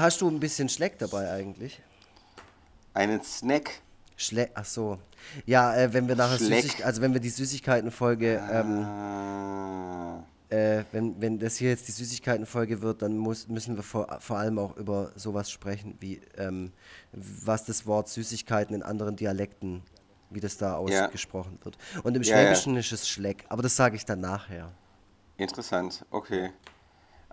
Hast du ein bisschen Schleck dabei eigentlich? Einen Snack? Schle ach so. Ja, äh, wenn wir nachher Schleck. Süßig also wenn wir die Süßigkeitenfolge, ähm, Ah, äh, wenn, wenn das hier jetzt die Süßigkeitenfolge wird, dann muss, müssen wir vor, vor allem auch über sowas sprechen, wie ähm, was das Wort Süßigkeiten in anderen Dialekten, wie das da Ja. ausgesprochen wird. Und im Ja, ja. Schwäbischen ist es Schleck, aber das sage ich dann nachher. interessant, okay.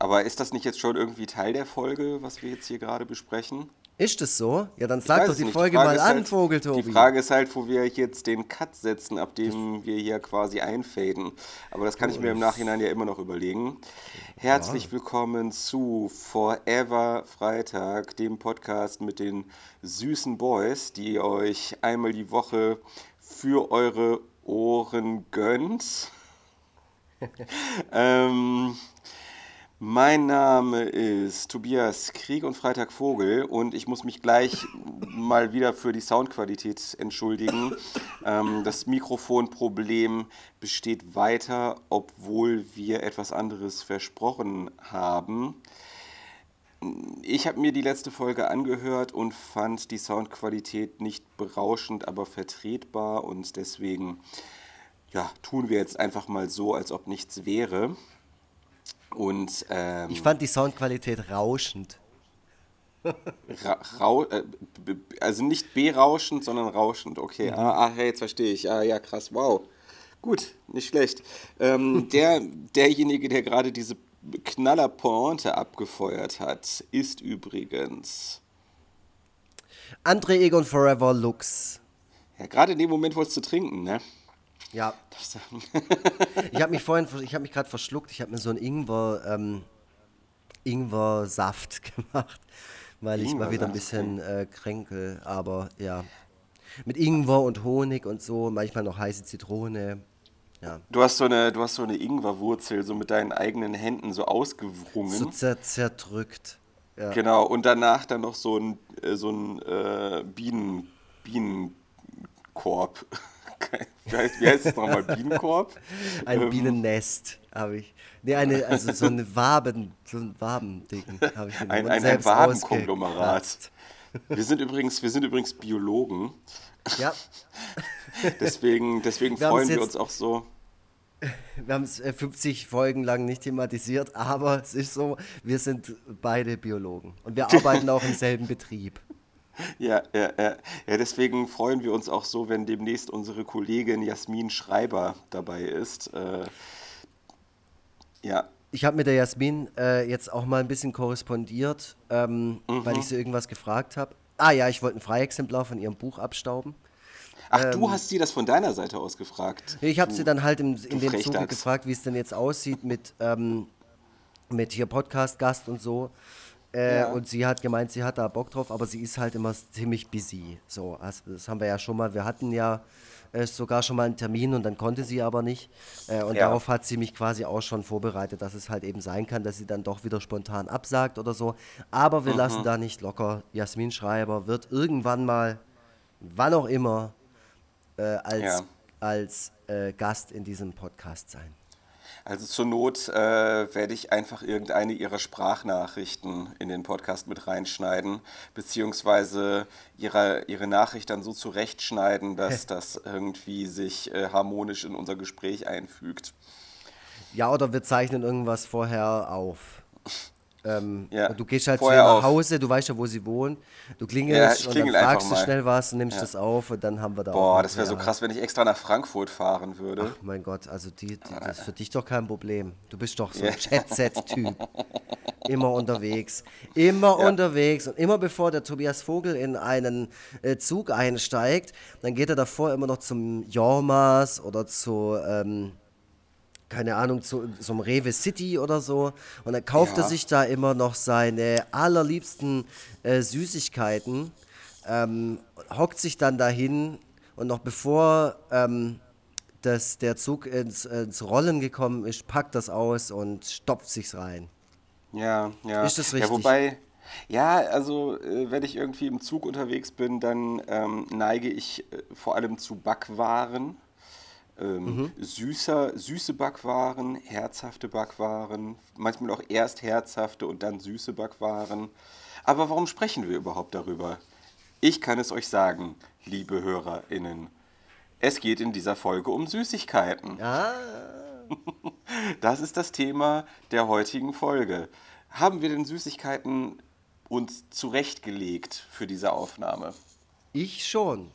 Aber ist das nicht jetzt schon irgendwie Teil der Folge, was wir jetzt hier gerade besprechen? Ist das so? Ja, dann sag doch es die nicht. Folge Frage mal an, halt, Vogeltobi. Die Frage ist halt, wo wir jetzt den Cut setzen, ab dem wir hier quasi einfaden. Aber das kann ich mir im Nachhinein ja immer noch überlegen. Herzlich willkommen zu Forever Freitag, dem Podcast mit den süßen Boys, die euch einmal die Woche für eure Ohren gönnt. ähm, mein Name ist Tobias Krieg und Freitag Vogel und ich muss mich gleich mal wieder für die Soundqualität entschuldigen. Ähm, das Mikrofonproblem besteht weiter, obwohl wir etwas anderes versprochen haben. Ich habe mir die letzte Folge angehört und fand die Soundqualität nicht berauschend, aber vertretbar und deswegen ja, tun wir jetzt einfach mal so, als ob nichts wäre. Und ähm, Ich fand die Soundqualität rauschend. Ra rau äh, also nicht berauschend, sondern rauschend. Okay, ah, ah, jetzt verstehe ich. Ah, ja, krass, wow. Gut, nicht schlecht. Ähm, der, derjenige, der gerade diese Knaller-Pointe abgefeuert hat, ist übrigens. André Egon Forever Lux. Ja, gerade in dem Moment wolltest du trinken, ne? Ja, ich habe mich vorhin, ich habe mich gerade verschluckt. Ich habe mir so einen Ingwer, ähm, Ingwer-Saft gemacht, weil ich mal wieder ein bisschen äh, kränkel. Aber ja, mit Ingwer und Honig und so, manchmal noch heiße Zitrone. Ja, du hast so eine, du hast so eine Ingwerwurzel so mit deinen eigenen Händen so ausgewrungen. so zer zerdrückt. Ja. Genau, und danach dann noch so ein, äh, so ein äh, Bienen, Bienenkorb. wie, heißt, wie heißt das nochmal? Bienenkorb? Ein Ähm, Bienennest habe ich. Nee, eine, also so eine Waben, so ein Wabending habe ich Ein, ein, ein Wabenkonglomerat. Wir sind übrigens, wir sind übrigens Biologen. Ja, Deswegen, deswegen Wir freuen wir uns auch so. wir haben es äh, 50 Folgen lang nicht thematisiert, aber es ist so, wir sind beide Biologen und wir arbeiten auch im selben Betrieb. Ja, ja, ja. ja, deswegen freuen wir uns auch so, wenn demnächst unsere Kollegin Jasmin Schreiber dabei ist. Äh, ja, Ich habe mit der Jasmin äh, jetzt auch mal ein bisschen korrespondiert, ähm, Mhm. weil ich sie irgendwas gefragt habe. Ah ja, ich wollte ein Freiexemplar von ihrem Buch abstauben. Ach, Ähm. du hast sie das von deiner Seite aus gefragt. Ich habe sie dann halt im, in dem Zuge gefragt, wie es denn jetzt aussieht mit, ähm, mit hier Podcast-Gast und so. Äh, Ja. Und sie hat gemeint, sie hat da Bock drauf, aber sie ist halt immer ziemlich busy. So, also das haben wir ja schon mal. Wir hatten ja äh, sogar schon mal einen Termin und dann konnte sie aber nicht. Äh, und Ja. darauf hat sie mich quasi auch schon vorbereitet, dass es halt eben sein kann, dass sie dann doch wieder spontan absagt oder so. Aber wir Mhm. lassen da nicht locker. Jasmin Schreiber wird irgendwann mal, wann auch immer, äh, als, Ja. als äh, Gast in diesem Podcast sein. Also zur Not äh, werde ich einfach irgendeine ihrer Sprachnachrichten in den Podcast mit reinschneiden, beziehungsweise ihre, ihre Nachricht dann so zurechtschneiden, dass das irgendwie sich äh, harmonisch in unser Gespräch einfügt. Ja, oder wir zeichnen irgendwas vorher auf. Ähm, Ja, und du gehst halt zu vorher ihr nach auf. Hause, du weißt ja, wo sie wohnen. Du Ja, klingelst ich und dann klingel fragst du schnell was und nimmst das auf und dann haben wir da auch Boah, das wäre so krass, wenn ich extra nach Frankfurt fahren würde. Ach mein Gott, also die, die, das ist für dich doch kein Problem. Du bist doch so ein Jet-Set-Typ. Immer unterwegs. Immer Ja. unterwegs. Und immer bevor der Tobias Vogel in einen äh, Zug einsteigt, dann geht er davor immer noch zum Jormas oder zu, ähm, keine Ahnung, zu so einem Rewe City oder so. Und dann kauft er Ja. sich da immer noch seine allerliebsten äh, Süßigkeiten, ähm, hockt sich dann dahin und noch bevor ähm, das, der Zug ins, ins Rollen gekommen ist, packt das aus und stopft sich's rein. Ja, ja. Ist das Ja, richtig? wobei, ja, also äh, wenn ich irgendwie im Zug unterwegs bin, dann ähm, neige ich äh, vor allem zu Backwaren. Ähm, Mhm. süßer, süße Backwaren, herzhafte Backwaren, manchmal auch erst herzhafte und dann süße Backwaren. Aber warum sprechen wir überhaupt darüber? Ich kann es euch sagen, liebe HörerInnen. Es geht in dieser Folge um Süßigkeiten. Ah, Das ist das Thema der heutigen Folge. Haben wir denn Süßigkeiten uns zurechtgelegt für diese Aufnahme? ich schon.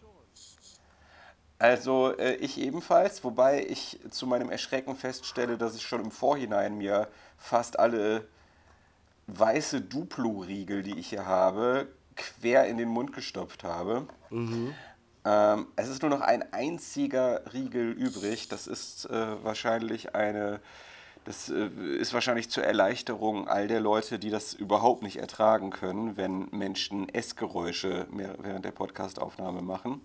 Also äh, ich ebenfalls, wobei ich zu meinem Erschrecken feststelle, dass ich schon im Vorhinein mir fast alle weiße Duplo-Riegel, die ich hier habe, quer in den Mund gestopft habe. Ähm, es ist nur noch ein einziger Riegel übrig. Das ist äh, wahrscheinlich eine, das äh, ist wahrscheinlich zur Erleichterung all der Leute, die das überhaupt nicht ertragen können, wenn Menschen Essgeräusche während der Podcastaufnahme machen.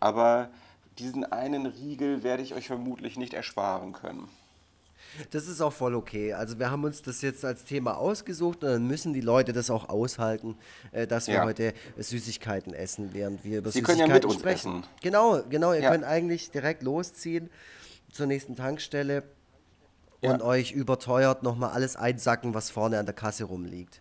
Aber diesen einen Riegel werde ich euch vermutlich nicht ersparen können. Das ist auch voll okay. Also wir haben uns das jetzt als Thema ausgesucht und dann müssen die Leute das auch aushalten, äh, dass wir Ja. heute Süßigkeiten essen, während wir über Sie können ja Süßigkeiten mit uns sprechen. essen. Genau, genau. Ihr Ja. könnt eigentlich direkt losziehen zur nächsten Tankstelle Ja. und euch überteuert nochmal alles einsacken, was vorne an der Kasse rumliegt.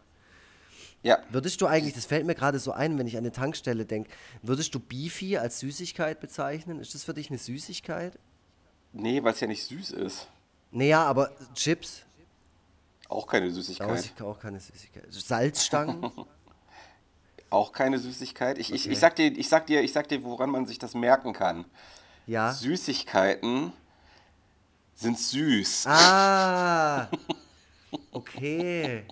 Ja, Würdest du eigentlich, das fällt mir gerade so ein, wenn ich an eine Tankstelle denke, würdest du Beefy als Süßigkeit bezeichnen? Ist das für dich eine Süßigkeit? nee, weil es ja nicht süß ist. Naja, aber Chips, Auch keine Süßigkeit. auch keine Süßigkeit. Salzstangen? Auch keine Süßigkeit. Ich, ich, Okay. ich, sag dir, ich, sag dir, ich sag dir, woran man sich das merken kann. ja. Süßigkeiten sind süß. Ah, okay.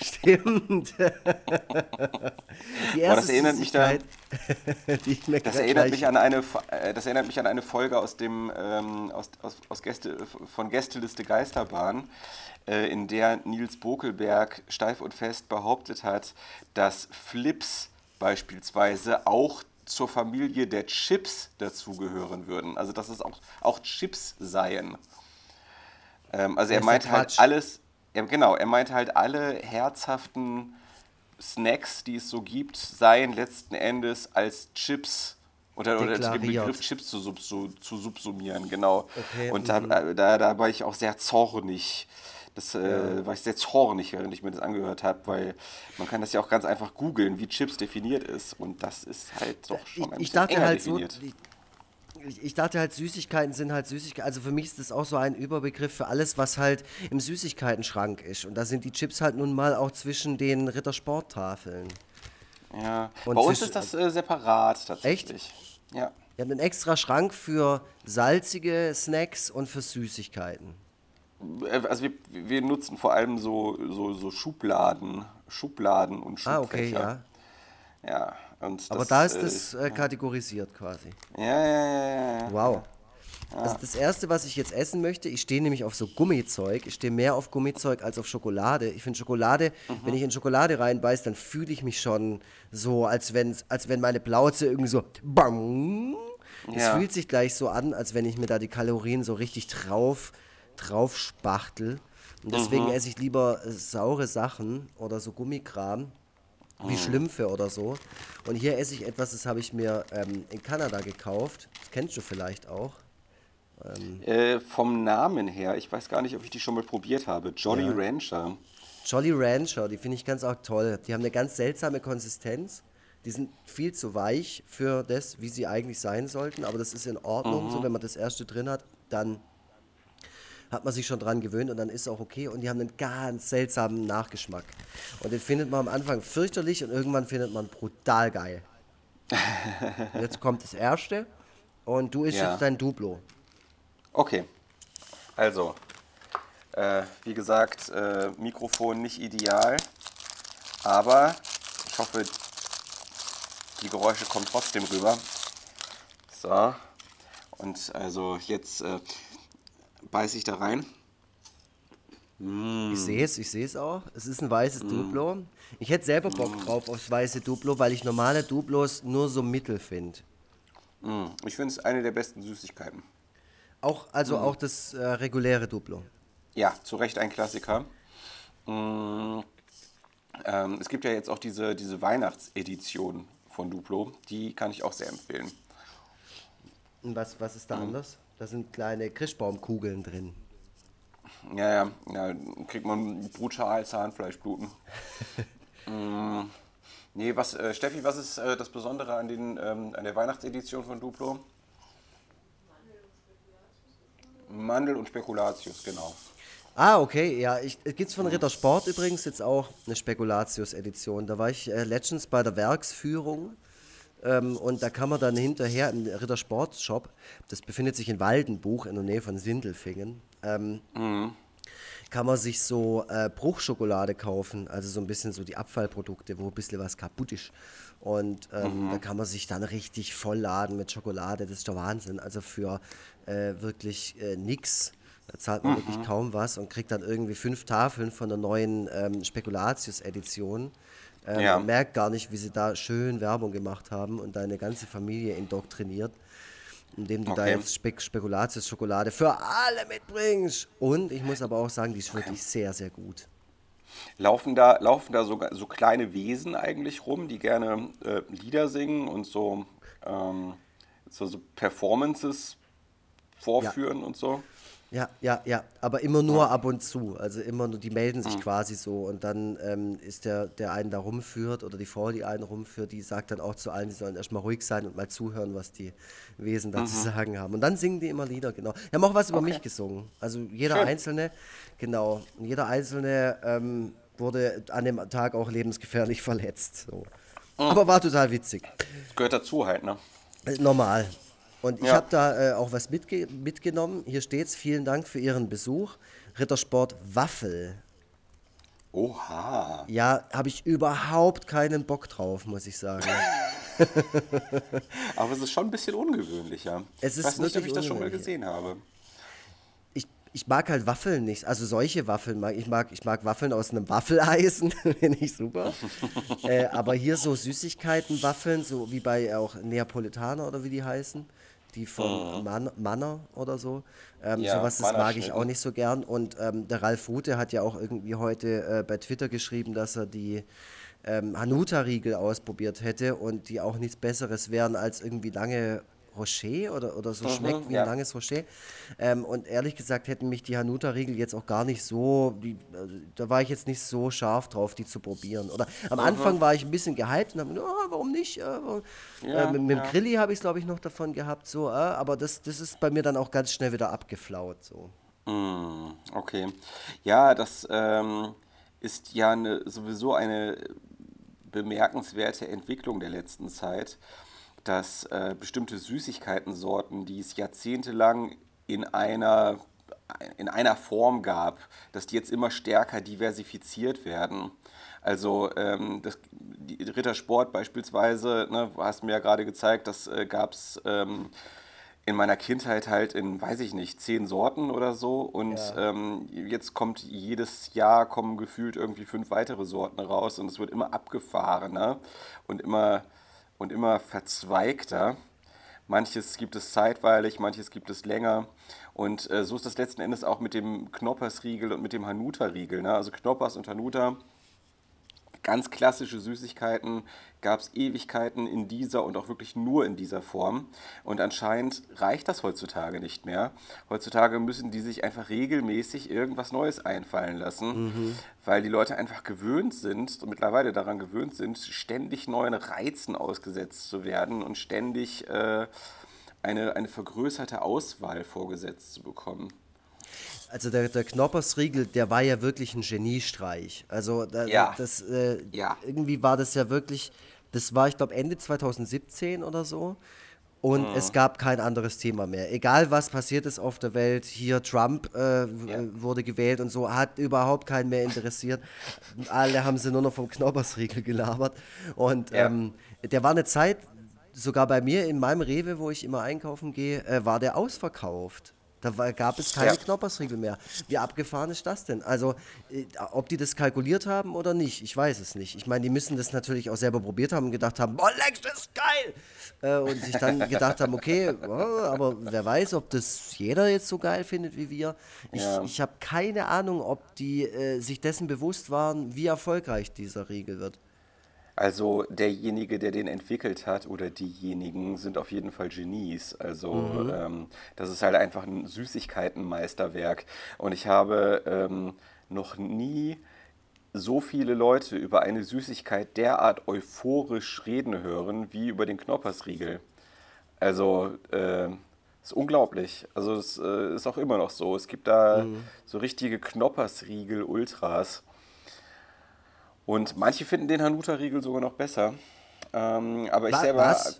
Stimmt. Die erste das erinnert mich da- Das erinnert, mich an eine, äh, das erinnert mich an eine Folge aus dem, ähm, aus, aus, aus Gäste, von Gästeliste Geisterbahn, äh, in der Nils Bokelberg steif und fest behauptet hat, dass Flips beispielsweise auch zur Familie der Chips dazugehören würden. Also dass es auch, auch Chips seien. Ähm, also er ja halt alles, er, genau, er meinte halt alle herzhaften Snacks, die es so gibt, seien letzten Endes als Chips oder, oder zu Deklariert. Begriff Chips zu, subsu, zu subsumieren, genau. Okay, Und da, da, da war ich auch sehr zornig. Das äh, war ich sehr zornig, während ich mir das angehört habe, weil man kann das ja auch ganz einfach googeln, wie Chips definiert ist. Und das ist halt doch schon ich, ein ich bisschen dachte enger halt so, definiert. Ich, ich dachte halt, Süßigkeiten sind halt Süßigkeiten. Also für mich ist das auch so ein Überbegriff für alles, was halt im Süßigkeitenschrank ist. Und da sind die Chips halt nun mal auch zwischen den Rittersporttafeln. ja. und Bei uns ist das äh, separat tatsächlich. Ja. Wir haben einen extra Schrank für salzige Snacks und für Süßigkeiten. Äh, Also wir, wir nutzen vor allem so, so, so Schubladen, Schubladen und Ah, okay, Schubfächer. ja. ja. Und Aber das, da ist äh, das äh, kategorisiert quasi. Ja, ja, ja, ja, ja. Wow. Also das erste, was ich jetzt essen möchte, ich stehe nämlich auf so Gummizeug. Ich stehe mehr auf Gummizeug als auf Schokolade. Ich finde Schokolade, wenn ich in Schokolade reinbeiß, dann fühle ich mich schon so, als, wenn's, als wenn meine Plauze irgendwie so bang. Es Ja. fühlt sich gleich so an, als wenn ich mir da die Kalorien so richtig drauf, drauf spachtel. Und deswegen esse ich lieber äh, saure Sachen oder so Gummikram wie Schlümpfe oder so. Und hier esse ich etwas, das habe ich mir ähm, in Kanada gekauft. Das kennst du vielleicht auch. Äh, vom Namen her, ich weiß gar nicht, ob ich die schon mal probiert habe. Jolly Ja. Rancher. Jolly Rancher, die finde ich ganz auch toll. Die haben eine ganz seltsame Konsistenz. Die sind viel zu weich für das, wie sie eigentlich sein sollten, aber das ist in Ordnung. So, wenn man das erste drin hat, dann hat man sich schon dran gewöhnt und dann ist auch okay. Und die haben einen ganz seltsamen Nachgeschmack. Und den findet man am Anfang fürchterlich und irgendwann findet man brutal geil. Jetzt kommt das erste und du isst Ja. jetzt dein Duplo. Okay. Also, äh, wie gesagt, äh, Mikrofon nicht ideal, aber ich hoffe, die Geräusche kommen trotzdem rüber. So. Und also jetzt äh, beiße ich da rein. Ich sehe es, ich sehe es auch. Es ist ein weißes Duplo. Ich hätte selber Bock drauf aufs weiße Duplo, weil ich normale Duplos nur so mittel finde. Mm, Ich finde es eine der besten Süßigkeiten. Auch, also auch das äh, reguläre Duplo. Ja, zu Recht ein Klassiker. Mm, ähm, es gibt ja jetzt auch diese, diese Weihnachtsedition von Duplo. Die kann ich auch sehr empfehlen. Und was, was ist da anders? Da sind kleine Christbaumkugeln drin. Ja, ja, ja, kriegt man brutal Zahnfleischbluten. mm, Nee, was, äh, Steffi, was ist äh, das Besondere an, den, ähm, an der Weihnachtsedition von Duplo? Mandel und Spekulatius, genau. Ah, okay, ja. Ich, gibt's von Ritter Sport übrigens jetzt auch eine Spekulatius-Edition. Da war ich äh, letztens bei der Werksführung ähm, und da kann man dann hinterher im Ritter Sport Shop, das befindet sich in Waldenbuch in der Nähe von Sindelfingen, ähm, Mhm. kann man sich so äh, Bruchschokolade kaufen, also so ein bisschen so die Abfallprodukte, wo ein bisschen was kaputt ist. Und ähm, da kann man sich dann richtig vollladen mit Schokolade, das ist der Wahnsinn. Also für äh, wirklich äh, nix. Da zahlt man wirklich kaum was und kriegt dann irgendwie fünf Tafeln von der neuen ähm, Spekulatius-Edition. Ähm, Ja. Man merkt gar nicht, wie sie da schön Werbung gemacht haben und deine ganze Familie indoktriniert, indem du da Okay. jetzt Spek Spekulatius-Schokolade für alle mitbringst. Und ich muss aber auch sagen, die ist wirklich sehr, sehr gut. Laufen da, laufen da so, so kleine Wesen eigentlich rum, die gerne äh, Lieder singen und so, ähm, so, so Performances vorführen und so? Ja, ja, ja, aber immer nur ab und zu. Also immer nur, die melden Mhm. sich quasi so und dann ähm, ist der, der einen da rumführt oder die Frau, die einen rumführt, die sagt dann auch zu allen, die sollen erstmal ruhig sein und mal zuhören, was die Wesen da zu sagen haben. Und dann singen die immer Lieder, genau. Die haben auch was über Mhm. Okay. mich gesungen. Also jeder Schön. Einzelne, genau. Und jeder Einzelne ähm, wurde an dem Tag auch lebensgefährlich verletzt. So. Mhm. Aber war total witzig. Das gehört dazu halt, ne? Äh, Normal. Und ich Ja. habe da äh, auch was mitge mitgenommen. Hier steht's. Vielen Dank für Ihren Besuch. Rittersport Waffel. Oha. Ja, habe ich überhaupt keinen Bock drauf, muss ich sagen. Aber es ist schon ein bisschen ungewöhnlicher. Es ich ist weiß nicht, ob ich das schon mal gesehen habe. Ich, ich mag halt Waffeln nicht. Also solche Waffeln mag ich. Mag, ich mag Waffeln aus einem Waffeleisen, finde ich super. äh, aber hier so Süßigkeiten-Waffeln, so wie bei auch Neapolitaner oder wie die heißen. Die von Man Manner oder so. Ähm, Mhm. Ja, sowas, das mag ich auch nicht so gern. Und ähm, der Ralf Rute hat ja auch irgendwie heute äh, bei Twitter geschrieben, dass er die ähm, Hanuta-Riegel ausprobiert hätte und die auch nichts Besseres wären als irgendwie lange Rocher oder, oder so schmeckt wie ja. ein langes Rocher. Ähm, und ehrlich gesagt hätten mich die Hanuta-Riegel jetzt auch gar nicht so, die, also, da war ich jetzt nicht so scharf drauf, die zu probieren. Oder am Anfang war ich ein bisschen gehypt und habe mir, oh, warum nicht? Äh, warum? Ja, äh, mit, mit ja. dem Grilli habe ich es, glaube ich, noch davon gehabt, so, äh, aber das, das ist bei mir dann auch ganz schnell wieder abgeflaut. So. Mm, Okay. Ja, das ähm, ist ja eine, sowieso eine bemerkenswerte Entwicklung der letzten Zeit, dass äh, bestimmte Süßigkeitensorten, die es jahrzehntelang in einer, in einer Form gab, dass die jetzt immer stärker diversifiziert werden. Also ähm, das, die Rittersport beispielsweise, ne, du hast mir ja gerade gezeigt, das äh, gab es ähm, in meiner Kindheit halt in, weiß ich nicht, zehn Sorten oder so. Und ähm, jetzt kommt jedes Jahr kommen gefühlt irgendwie fünf weitere Sorten raus und es wird immer abgefahrener und immer, und immer verzweigter. Manches gibt es zeitweilig, manches gibt es länger. Und äh, so ist das letzten Endes auch mit dem Knoppersriegel und mit dem Hanuta-Riegel. Ne? Also Knoppers und Hanuta ganz klassische Süßigkeiten gab es Ewigkeiten in dieser und auch wirklich nur in dieser Form. Und anscheinend reicht das heutzutage nicht mehr. Heutzutage müssen die sich einfach regelmäßig irgendwas Neues einfallen lassen, weil die Leute einfach gewöhnt sind, und mittlerweile daran gewöhnt sind, ständig neuen Reizen ausgesetzt zu werden und ständig äh, eine, eine vergrößerte Auswahl vorgesetzt zu bekommen. Also der, der Knoppersriegel, der war ja wirklich ein Geniestreich. Also da, Ja. das, äh, Ja. irgendwie war das ja wirklich, das war ich glaube Ende 2017 oder so. Und Mhm. es gab kein anderes Thema mehr. Egal was passiert ist auf der Welt, hier Trump äh, Ja. wurde gewählt und so, hat überhaupt keinen mehr interessiert. Alle haben sie nur noch vom Knoppersriegel gelabert. Und Ja. ähm, der war eine Zeit, sogar bei mir in meinem Rewe, wo ich immer einkaufen gehe, äh, war der ausverkauft. Da war, gab es keine Ja. Knoppersriegel mehr. Wie abgefahren ist das denn? Also, äh, ob die das kalkuliert haben oder nicht, ich weiß es nicht. Ich meine, die müssen das natürlich auch selber probiert haben und gedacht haben, boah, Lex, das ist geil! Äh, und sich dann gedacht haben, okay, oh, aber wer weiß, ob das jeder jetzt so geil findet wie wir. Ich, Ja. ich habe keine Ahnung, ob die äh, sich dessen bewusst waren, wie erfolgreich dieser Riegel wird. Also derjenige, der den entwickelt hat oder diejenigen sind auf jeden Fall Genies. Also ähm, das ist halt einfach ein Süßigkeitenmeisterwerk. Und ich habe ähm, noch nie so viele Leute über eine Süßigkeit derart euphorisch reden hören wie über den Knoppersriegel. Also, äh, ist unglaublich. Also, es äh, ist auch immer noch so. Es gibt da mhm. so richtige Knoppersriegel-Ultras. Und manche finden den Hanuta-Riegel sogar noch besser. Ähm, aber ich Wa selber. was?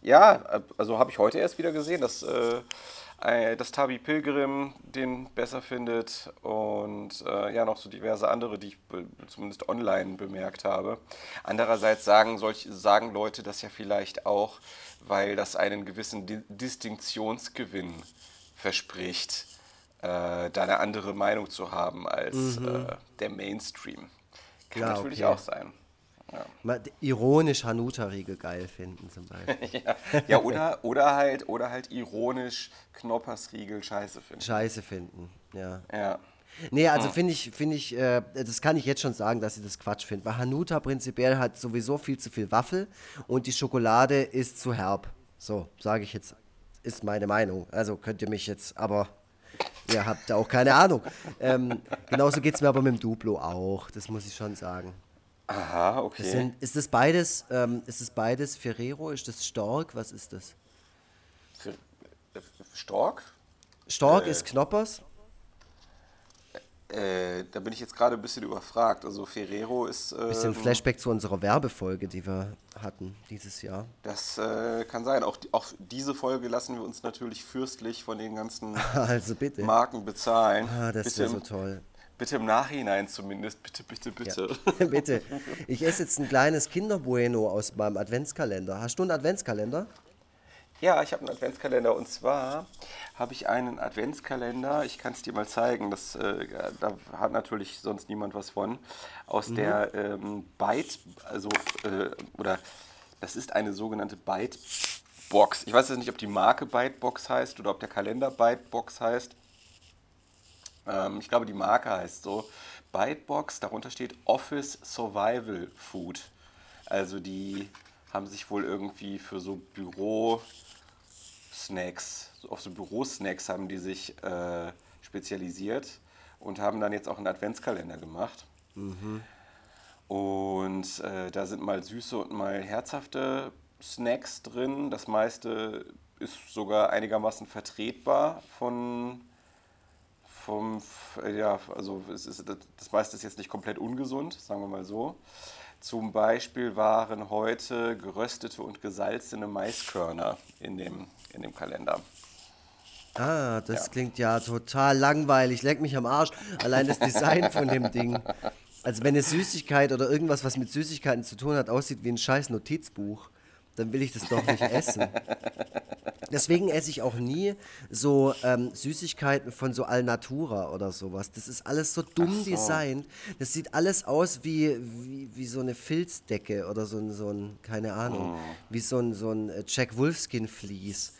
Ja, also habe ich heute erst wieder gesehen, dass, äh, dass Tabi Pilgrim den besser findet und äh, ja, noch so diverse andere, die ich zumindest online bemerkt habe. Andererseits sagen, solch, sagen Leute das ja vielleicht auch, weil das einen gewissen Di Distinktionsgewinn verspricht, äh, da eine andere Meinung zu haben als Mhm. äh, der Mainstream. Kann Ja, natürlich okay. auch sein. Ja. Mal ironisch Hanuta-Riegel geil finden zum Beispiel. Ja, ja oder, oder, halt, oder halt ironisch Knoppersriegel scheiße finden. Scheiße finden, ja. Ja. Nee, also finde ich, finde ich, äh, das kann ich jetzt schon sagen, dass ich das Quatsch finde. Weil Hanuta prinzipiell hat sowieso viel zu viel Waffel und die Schokolade ist zu herb. So, sage ich jetzt, ist meine Meinung. Also könnt ihr mich jetzt, aber ihr habt da auch keine Ahnung. Ähm, genauso geht es mir aber mit dem Duplo auch, das muss ich schon sagen. Aha, Das okay. sind, ist das beides, ähm, ist das beides Ferrero? Ist das Stork? Was ist das? Stork? Stork Äh. ist Knoppers. Äh, da bin ich jetzt gerade ein bisschen überfragt. Also Ferrero ist. Ähm, Bisschen Flashback zu unserer Werbefolge, die wir hatten dieses Jahr. Das äh, kann sein. Auch, auch diese Folge lassen wir uns natürlich fürstlich von den ganzen Also. Marken bezahlen. Ah, das wäre so toll. bitte im Nachhinein zumindest. Bitte, bitte, bitte. Bitte. Ich esse jetzt ein kleines Kinderbueno aus meinem Adventskalender. Hast du einen Adventskalender? Ja, ich habe einen Adventskalender und zwar habe ich einen Adventskalender, ich kann es dir mal zeigen, das, äh, da hat natürlich sonst niemand was von, aus der ähm, Byte, also, äh, oder das ist eine sogenannte Bytebox. Ich weiß jetzt nicht, ob die Marke Bytebox heißt oder ob der Kalender Bytebox heißt. Ähm, ich glaube, die Marke heißt so. Bytebox, darunter steht Office Survival Food. Also die haben sich wohl irgendwie für so Büro-Snacks, auf so Bürosnacks haben die sich äh, spezialisiert und haben dann jetzt auch einen Adventskalender gemacht. Und äh, da sind mal süße und mal herzhafte Snacks drin. Das meiste ist sogar einigermaßen vertretbar von vom, ja, also es ist, das meiste ist jetzt nicht komplett ungesund, sagen wir mal so. Zum Beispiel waren heute geröstete und gesalzene Maiskörner in dem, in dem Kalender. Ah, das Ja. klingt ja total langweilig. Leck mich am Arsch. Allein das Design von dem Ding. Also wenn eine Süßigkeit oder irgendwas, was mit Süßigkeiten zu tun hat, aussieht wie ein scheiß Notizbuch, dann will ich das doch nicht essen. Deswegen esse ich auch nie so ähm, Süßigkeiten von so Alnatura oder sowas. Das ist alles so dumm so. designt. Das sieht alles aus wie, wie, wie so eine Filzdecke oder so ein, so ein keine Ahnung, wie so ein, so ein äh, Jack Wolfskin-Vlies.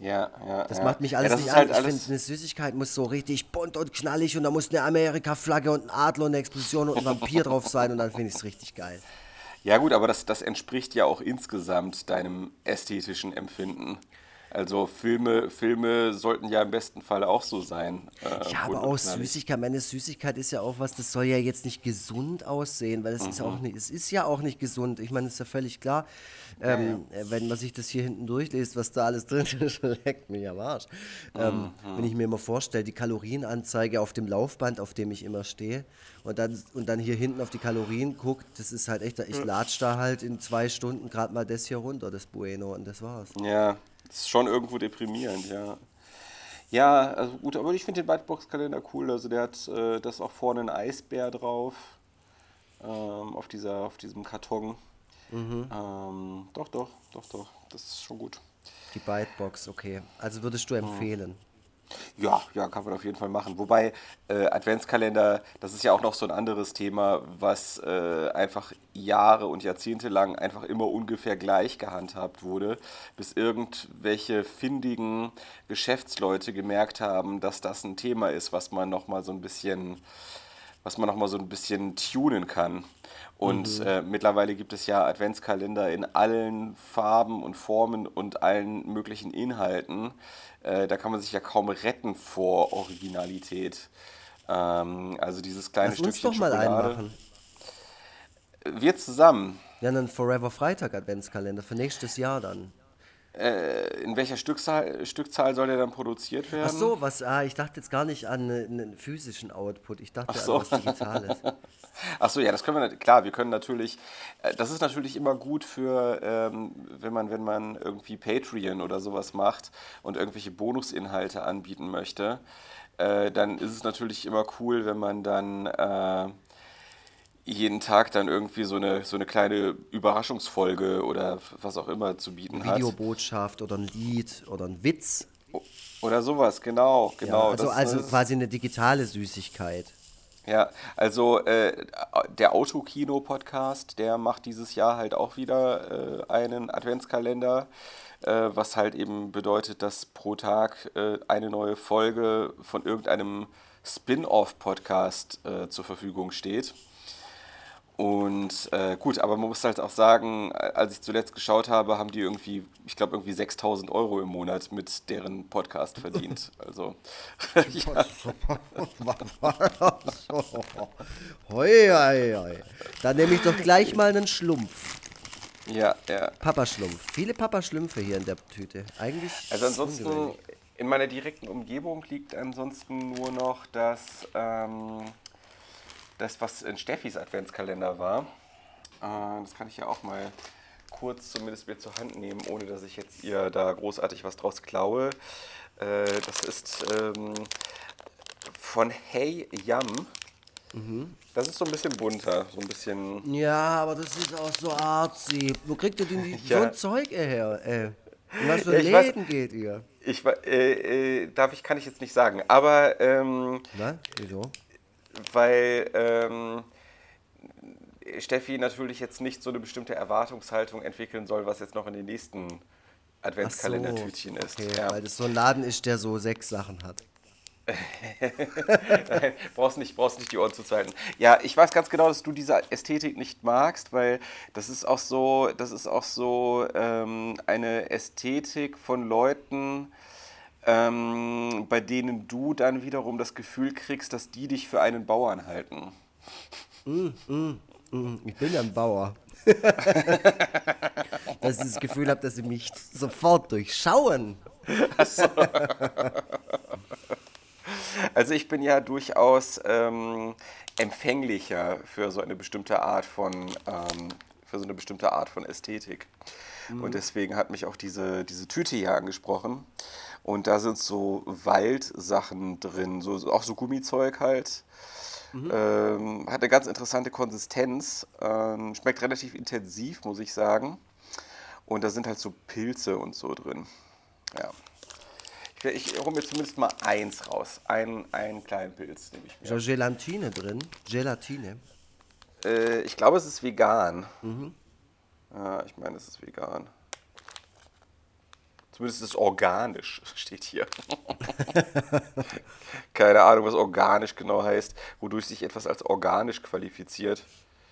Ja, ja. Das ja. macht mich ja, alles das nicht an. halt ich finde, eine Süßigkeit muss so richtig bunt und knallig und da muss eine Amerika-Flagge und ein Adler und eine Explosion und ein Vampir drauf sein und dann finde ich es richtig geil. Ja gut, aber das, das entspricht ja auch insgesamt deinem ästhetischen Empfinden. Also Filme, Filme sollten ja im besten Fall auch so sein. äh, Ja, aber auch. Süßigkeit. Meine Süßigkeit ist ja auch was, das soll ja jetzt nicht gesund aussehen, weil es ist auch nicht, es ist ja auch nicht gesund. Ich meine, ist ja völlig klar. Ähm, äh, Wenn man sich das hier hinten durchliest, was da alles drin ist, leckt mich am Arsch. Ähm, wenn ich mir immer vorstelle, die Kalorienanzeige auf dem Laufband, auf dem ich immer stehe, und dann, und dann hier hinten auf die Kalorien guckt, das ist halt echt, ich latsch da halt in zwei Stunden gerade mal das hier runter, das Bueno, und das war's. Ja, das ist schon irgendwo deprimierend, ja. Ja, also gut, aber ich finde den Whitebox-Kalender cool. Also der hat äh, das auch vorne ein Eisbär drauf. Ähm, auf, dieser, auf diesem Karton. Ähm, doch, doch, doch, doch. Das ist schon gut. Die Bitebox, okay. Also würdest du empfehlen? Ja, ja, kann man auf jeden Fall machen. Wobei äh, Adventskalender, das ist ja auch noch so ein anderes Thema, was äh, einfach Jahre und Jahrzehnte lang einfach immer ungefähr gleich gehandhabt wurde, bis irgendwelche findigen Geschäftsleute gemerkt haben, dass das ein Thema ist, was man noch mal so ein bisschen was man noch mal so ein bisschen tunen kann. Und äh, mittlerweile gibt es ja Adventskalender in allen Farben und Formen und allen möglichen Inhalten. Äh, da kann man sich ja kaum retten vor Originalität. Ähm, also dieses kleine Lass uns Stückchen doch mal einen Schokolade. machen. Wir zusammen. Ja, dann Forever Freitag Adventskalender für nächstes Jahr dann. Äh, in welcher Stückzahl, Stückzahl soll der dann produziert werden? Ach so, was, ah, ich dachte jetzt gar nicht an einen physischen Output, ich dachte so. an was Digitales. Ach so, ja, das können wir, klar, wir können natürlich, äh, das ist natürlich immer gut für, ähm, wenn man, wenn man irgendwie Patreon oder sowas macht und irgendwelche Bonusinhalte anbieten möchte, äh, dann ist es natürlich immer cool, wenn man dann äh, jeden Tag dann irgendwie so eine, so eine kleine Überraschungsfolge oder was auch immer zu bieten hat. Videobotschaft oder ein Lied oder ein Witz. Oder sowas, genau, genau. ja, also das- also das- quasi eine digitale Süßigkeit. Ja, also äh, der Autokino-Podcast, der macht dieses Jahr halt auch wieder äh, einen Adventskalender, äh, was halt eben bedeutet, dass pro Tag äh, eine neue Folge von irgendeinem Spin-off-Podcast äh, zur Verfügung steht. Und äh, gut, aber man muss halt auch sagen, äh, als ich zuletzt geschaut habe, haben die irgendwie, ich glaube, irgendwie 6000 Euro im Monat mit deren Podcast verdient. Also, ja. Hoi, hoi, hoi. Dann nehme ich doch gleich mal einen Schlumpf. ja, ja. Papaschlumpf. Viele Papaschlümpfe hier in der Tüte. Eigentlich. Also ansonsten, ungewöhnlich. in meiner direkten Umgebung liegt ansonsten nur noch das, ähm, das was in Steffis Adventskalender war. Äh, das kann ich ja auch mal kurz zumindest mir zur Hand nehmen, ohne dass ich jetzt ihr da großartig was draus klaue. Äh, das ist ähm, von Hey Yum. Das ist so ein bisschen bunter, so ein bisschen... Ja, aber das ist auch so artsy. Wo kriegt ihr denn die, so Ja. ein Zeug her? Ey? In was für Ja, ich weiß- Läden geht ihr? Ich, äh, äh, darf ich, kann ich jetzt nicht sagen, aber... Ähm, Na, wieso? Weil ähm, Steffi natürlich jetzt nicht so eine bestimmte Erwartungshaltung entwickeln soll, was jetzt noch in den nächsten Ach so, Adventskalendertütchen ist. Okay, Ja. weil das so ein Laden ist, der so sechs Sachen hat. Nein, brauchst nicht, brauchst nicht die Ohren zuzuhalten. Ja, ich weiß ganz genau, dass du diese Ästhetik nicht magst, weil das ist auch so, das ist auch so ähm, eine Ästhetik von Leuten, ähm, bei denen du dann wiederum das Gefühl kriegst, dass die dich für einen Bauern halten. Mm, Ich bin ja ein Bauer. dass ich das Gefühl habe, dass sie mich sofort durchschauen. Also ich bin ja durchaus ähm, empfänglicher für so eine bestimmte Art von ähm, für so eine bestimmte Art von Ästhetik. Und deswegen hat mich auch diese, diese Tüte hier angesprochen. Und da sind so Waldsachen drin, so, so- auch so Gummizeug halt. Ähm, hat eine ganz interessante Konsistenz. Ähm, schmeckt relativ intensiv, muss ich sagen. Und da sind halt so Pilze und so drin. Ja. Ich, ich hole mir zumindest mal eins raus. Einen, einen kleinen Pilz nehme ich mir. auch Gelatine drin. Gelatine. Äh, ich glaube, es ist vegan. Ja, ich meine, es ist vegan. Zumindest ist es organisch, steht hier. Keine Ahnung, was organisch genau heißt, wodurch sich etwas als organisch qualifiziert.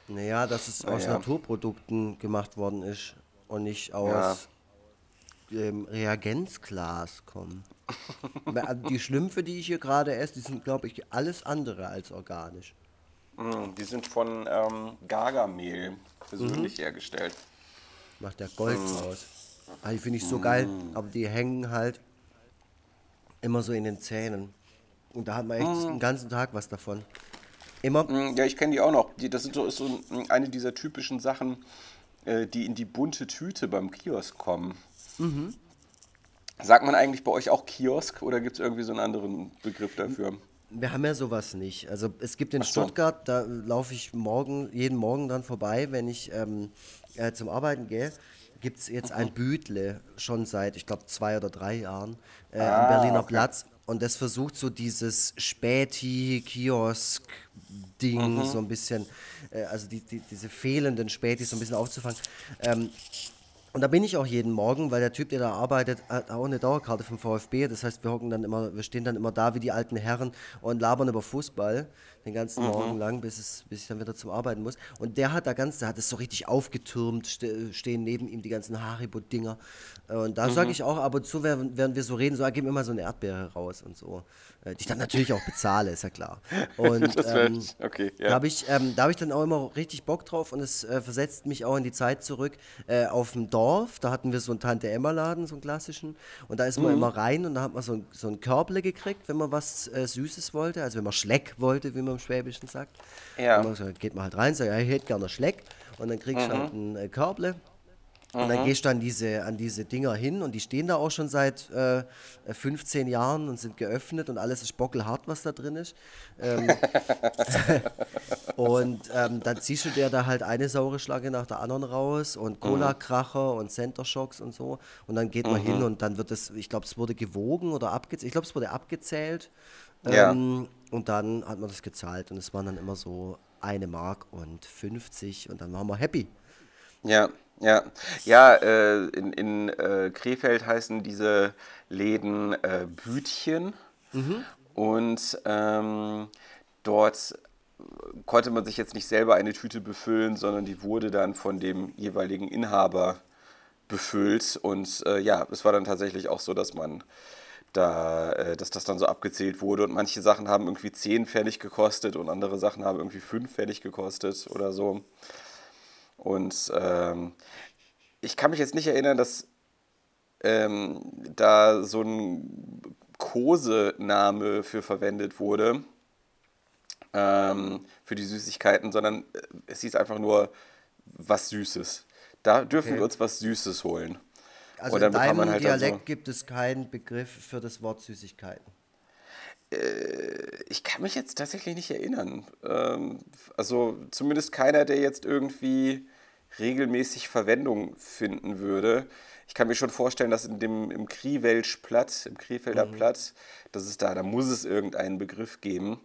Naja, dass es aus Naja. Naturprodukten gemacht worden ist und nicht aus ähm, Reagenzglas kommen. Weil, also die Schlümpfe, die ich hier gerade esse, die sind, glaube ich, alles andere als organisch. Mm, Die sind von ähm, Gargamehl persönlich hergestellt. Macht der Gold aus. Ah, die finde ich so geil, aber die hängen halt immer so in den Zähnen. Und da hat man echt den ganzen Tag was davon. Immer. Mm, Ja, ich kenne die auch noch. Die, das sind so, ist so ein- eine dieser typischen Sachen, äh, die in die bunte Tüte beim Kiosk kommen. Sagt man eigentlich bei euch auch Kiosk oder gibt es irgendwie so einen anderen Begriff dafür? Wir haben ja sowas nicht. Also es gibt in so. Stuttgart, da laufe ich morgen, jeden Morgen dran vorbei, wenn ich ähm, äh, zum Arbeiten gehe, gibt es jetzt ein Bütle, schon seit, ich glaube, zwei oder drei Jahren, äh, Ah, am Berliner okay. Platz. Und das versucht so dieses Späti-Kiosk-Ding Mhm. so ein bisschen, äh, also die, die, diese fehlenden Spätis so ein bisschen aufzufangen. Ähm, Und da bin ich auch jeden Morgen, weil der Typ, der da arbeitet, hat auch eine Dauerkarte vom VfB. Das heißt, wir hocken dann immer, wir stehen dann immer da wie die alten Herren und labern über Fußball den ganzen Mhm. Morgen lang, bis, es, bis ich dann wieder zum Arbeiten muss. Und der hat da ganz, der hat es so richtig aufgetürmt, ste stehen neben ihm die ganzen Haribo-Dinger. Und Mhm. da sage ich auch ab und zu, während, während wir so reden, so, ah, gib mir mal so eine Erdbeere raus und so. Äh, Die ich dann natürlich auch bezahle, ist ja klar. Und ähm, okay, da ja. habe ich, ähm, da hab ich dann auch immer richtig Bock drauf und es äh, versetzt mich auch in die Zeit zurück äh, auf dem Dorf. Da hatten wir so einen Tante-Emma-Laden, so einen klassischen. Und da ist Mhm. man immer rein und da hat man so ein, so ein Körble gekriegt, wenn man was äh, Süßes wollte. Also wenn man Schleck wollte, wie man im Schwäbischen sagt. Ja. Man sagt, geht man halt rein, sagt, ja, ich hätte gerne Schleck. Und dann kriegst du Mhm. halt ein äh, Körble. Und dann gehst du an diese, an diese Dinger hin und die stehen da auch schon seit äh, 15 Jahren und sind geöffnet und alles ist bockelhart, was da drin ist. Ähm, und ähm, dann ziehst du dir da halt eine saure Schlange nach der anderen raus und Cola-Kracher und Center Shocks und so. Und dann geht man hin und dann wird es, ich glaube, es wurde gewogen oder abgezählt. Ich glaube, es wurde abgezählt. Ja. Ähm, und dann hat man das gezahlt und es waren dann immer so eine Mark und 50 und dann waren wir happy. Ja, ja. Ja, äh, in, in äh, Krefeld heißen diese Läden äh, Bütchen. Und ähm, dort konnte man sich jetzt nicht selber eine Tüte befüllen, sondern die wurde dann von dem jeweiligen Inhaber befüllt. Und äh, ja, es war dann tatsächlich auch so, dass man da, äh, dass das dann so abgezählt wurde. Und manche Sachen haben irgendwie 10 Pfennig gekostet und andere Sachen haben irgendwie 5 Pfennig gekostet oder so. Und ähm, ich kann mich jetzt nicht erinnern, dass ähm, da so ein Kosename für verwendet wurde, ähm, für die Süßigkeiten, sondern äh, es hieß einfach nur was Süßes. Da dürfen Okay. wir uns was Süßes holen. Also in deinem halt Dialekt so- gibt es keinen Begriff für das Wort Süßigkeiten. Ich kann mich jetzt tatsächlich nicht erinnern. Ähm, also zumindest keiner, der jetzt irgendwie regelmäßig Verwendung finden würde. Ich kann mir schon vorstellen, dass in dem im Kriewelsch Platt, im Krefelder Platt, das ist da, da muss es irgendeinen Begriff geben.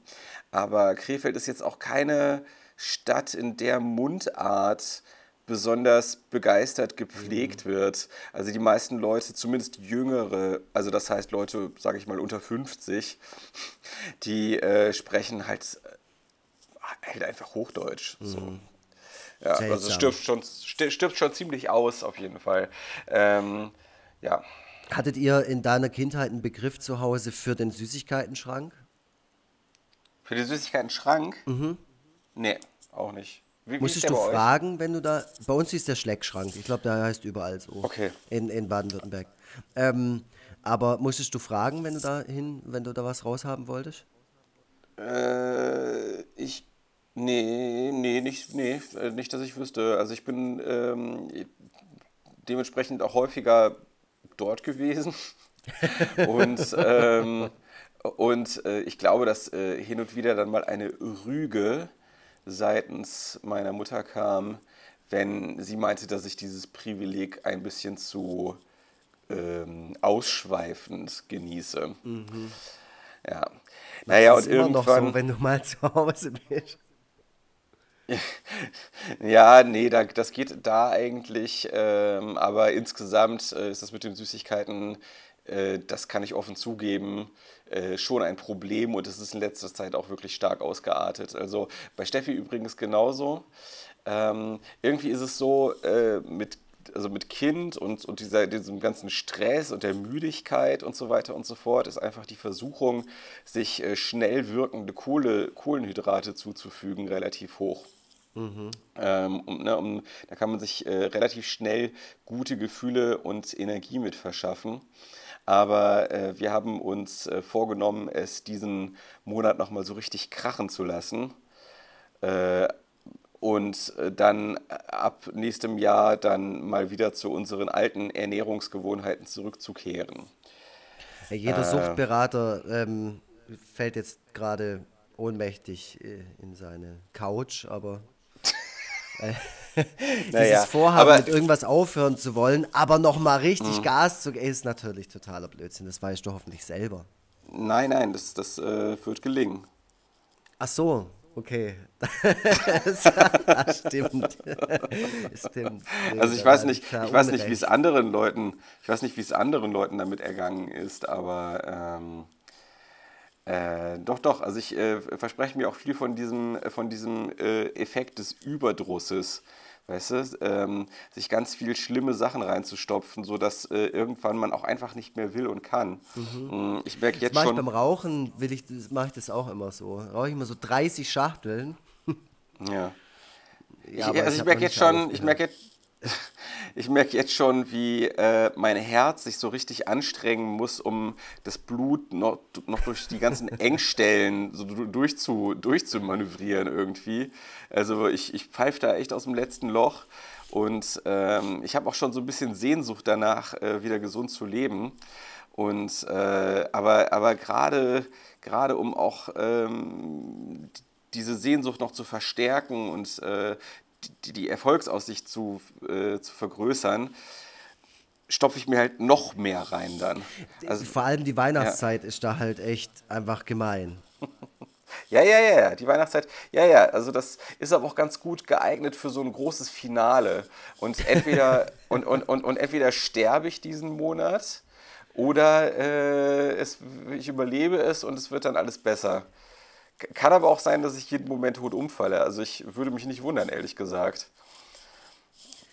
Aber Krefeld ist jetzt auch keine Stadt, in der Mundart besonders begeistert gepflegt wird. Also die meisten Leute, zumindest jüngere, also das heißt Leute, sage ich mal unter 50, die äh, sprechen halt, äh, halt einfach Hochdeutsch. So. Ja, also es Seltsam. stirbt schon, sti- stirbt schon ziemlich aus auf jeden Fall. Ähm, ja, Hattet ihr in deiner Kindheit einen Begriff zu Hause für den Süßigkeitenschrank? für den Süßigkeiten-Schrank? Nee, auch nicht. Wie, Musstest du fragen, wenn du da. Bei uns ist der Schleckschrank. Ich glaube, der heißt überall so. Okay. In, in Baden-Württemberg. Ähm, aber musstest du fragen, wenn du da hin, wenn du da was raushaben wolltest? Äh, ich. Nee, nee, nicht, nee, äh, nicht, dass ich wüsste. Also ich bin ähm, dementsprechend auch häufiger dort gewesen. und ähm, und äh, ich glaube, dass äh, hin und wieder dann mal eine Rüge seitens meiner Mutter kam, wenn sie meinte, dass ich dieses Privileg ein bisschen zu ähm, ausschweifend genieße. Ja. Naja, das und ist immer noch irgendwann. so, wenn du mal zu Hause bist. Ja, nee, da, das geht da eigentlich, ähm, aber insgesamt äh, ist das mit den Süßigkeiten, äh, das kann ich offen zugeben, äh, schon ein Problem und es ist in letzter Zeit auch wirklich stark ausgeartet. Also bei Steffi übrigens genauso. Ähm, irgendwie ist es so, äh, mit, also mit Kind und, und dieser, diesem ganzen Stress und der Müdigkeit und so weiter und so fort, ist einfach die Versuchung, sich äh, schnell wirkende Kohle, Kohlenhydrate zuzufügen, relativ hoch. Ähm, um, ne, um, da kann man sich äh, relativ schnell gute Gefühle und Energie mit verschaffen. Aber äh, wir haben uns äh, vorgenommen, es diesen Monat nochmal so richtig krachen zu lassen. Äh, und äh, dann ab nächstem Jahr dann mal wieder zu unseren alten Ernährungsgewohnheiten zurückzukehren. Ja, jeder Suchtberater ähm, fällt jetzt gerade ohnmächtig äh, in seine Couch, aber äh, dieses Naja, Vorhaben, mit irgendwas aufhören zu wollen, aber nochmal richtig Gas zu geben, ist natürlich totaler Blödsinn. Das weißt du hoffentlich selber. Nein, nein, das, das äh, wird gelingen. Ach so, Okay. das stimmt. stimmt. Also ich weiß nicht, ich weiß nicht, wie es anderen Leuten, ich weiß nicht, wie es anderen Leuten damit ergangen ist, aber ähm, äh, doch, doch. Also ich äh, verspreche mir auch viel von diesem, von diesem äh, Effekt des Überdrusses weißt du, ähm, sich ganz viel schlimme Sachen reinzustopfen, sodass äh, irgendwann man auch einfach nicht mehr will und kann. Mhm. Mm, ich merke jetzt das schon. beim Rauchen will ich, mache ich das auch immer so. Rauche ich immer so 30 Schachteln. ja. ja ich, also ich merke jetzt schon, ich merke jetzt, ich merke jetzt schon, wie äh, mein Herz sich so richtig anstrengen muss, um das Blut noch, noch durch die ganzen Engstellen so durchzu, durchzumanövrieren irgendwie. Also ich, ich pfeife da echt aus dem letzten Loch und ähm, ich habe auch schon so ein bisschen Sehnsucht danach, äh, wieder gesund zu leben. Und äh, aber, aber gerade, gerade um auch ähm, diese Sehnsucht noch zu verstärken und äh, die, die Erfolgsaussicht zu, äh, zu vergrößern, stopfe ich mir halt noch mehr rein dann. Also, Vor allem die Weihnachtszeit ja. ist da halt echt einfach gemein. Ja, ja, ja, die Weihnachtszeit, ja, ja, also das ist aber auch ganz gut geeignet für so ein großes Finale. Und entweder, und, und, und, und entweder sterbe ich diesen Monat oder äh, es, ich überlebe es und es wird dann alles besser. Kann aber auch sein, dass ich jeden Moment tot umfalle. Also ich würde mich nicht wundern, ehrlich gesagt.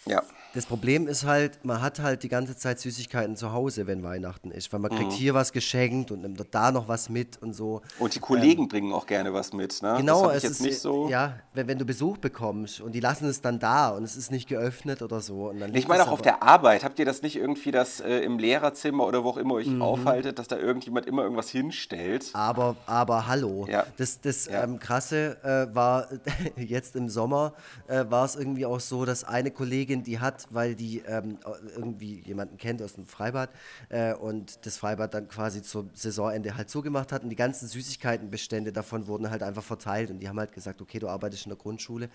Ja. Das Problem ist halt, man hat halt die ganze Zeit Süßigkeiten zu Hause, wenn Weihnachten ist. Weil man kriegt mhm. hier was geschenkt und nimmt da noch was mit und so. Und die Kollegen ähm, bringen auch gerne was mit, ne? Genau, es ist nicht so. Ja, wenn, wenn du Besuch bekommst und die lassen es dann da und es ist nicht geöffnet oder so. Und dann ich meine auch auf der Arbeit. Habt ihr das nicht irgendwie, dass äh, im Lehrerzimmer oder wo auch immer euch mhm. aufhaltet, dass da irgendjemand immer irgendwas hinstellt? Aber, aber hallo. Ja. Das, das ja. ähm, Krasse äh, war jetzt im Sommer, äh, war es irgendwie auch so, dass eine Kollegin, die hat weil die ähm, irgendwie jemanden kennt aus dem Freibad äh, und das Freibad dann quasi zum Saisonende halt zugemacht hat. Und die ganzen Süßigkeitenbestände davon wurden halt einfach verteilt. Und die haben halt gesagt, okay, du arbeitest in der Grundschule,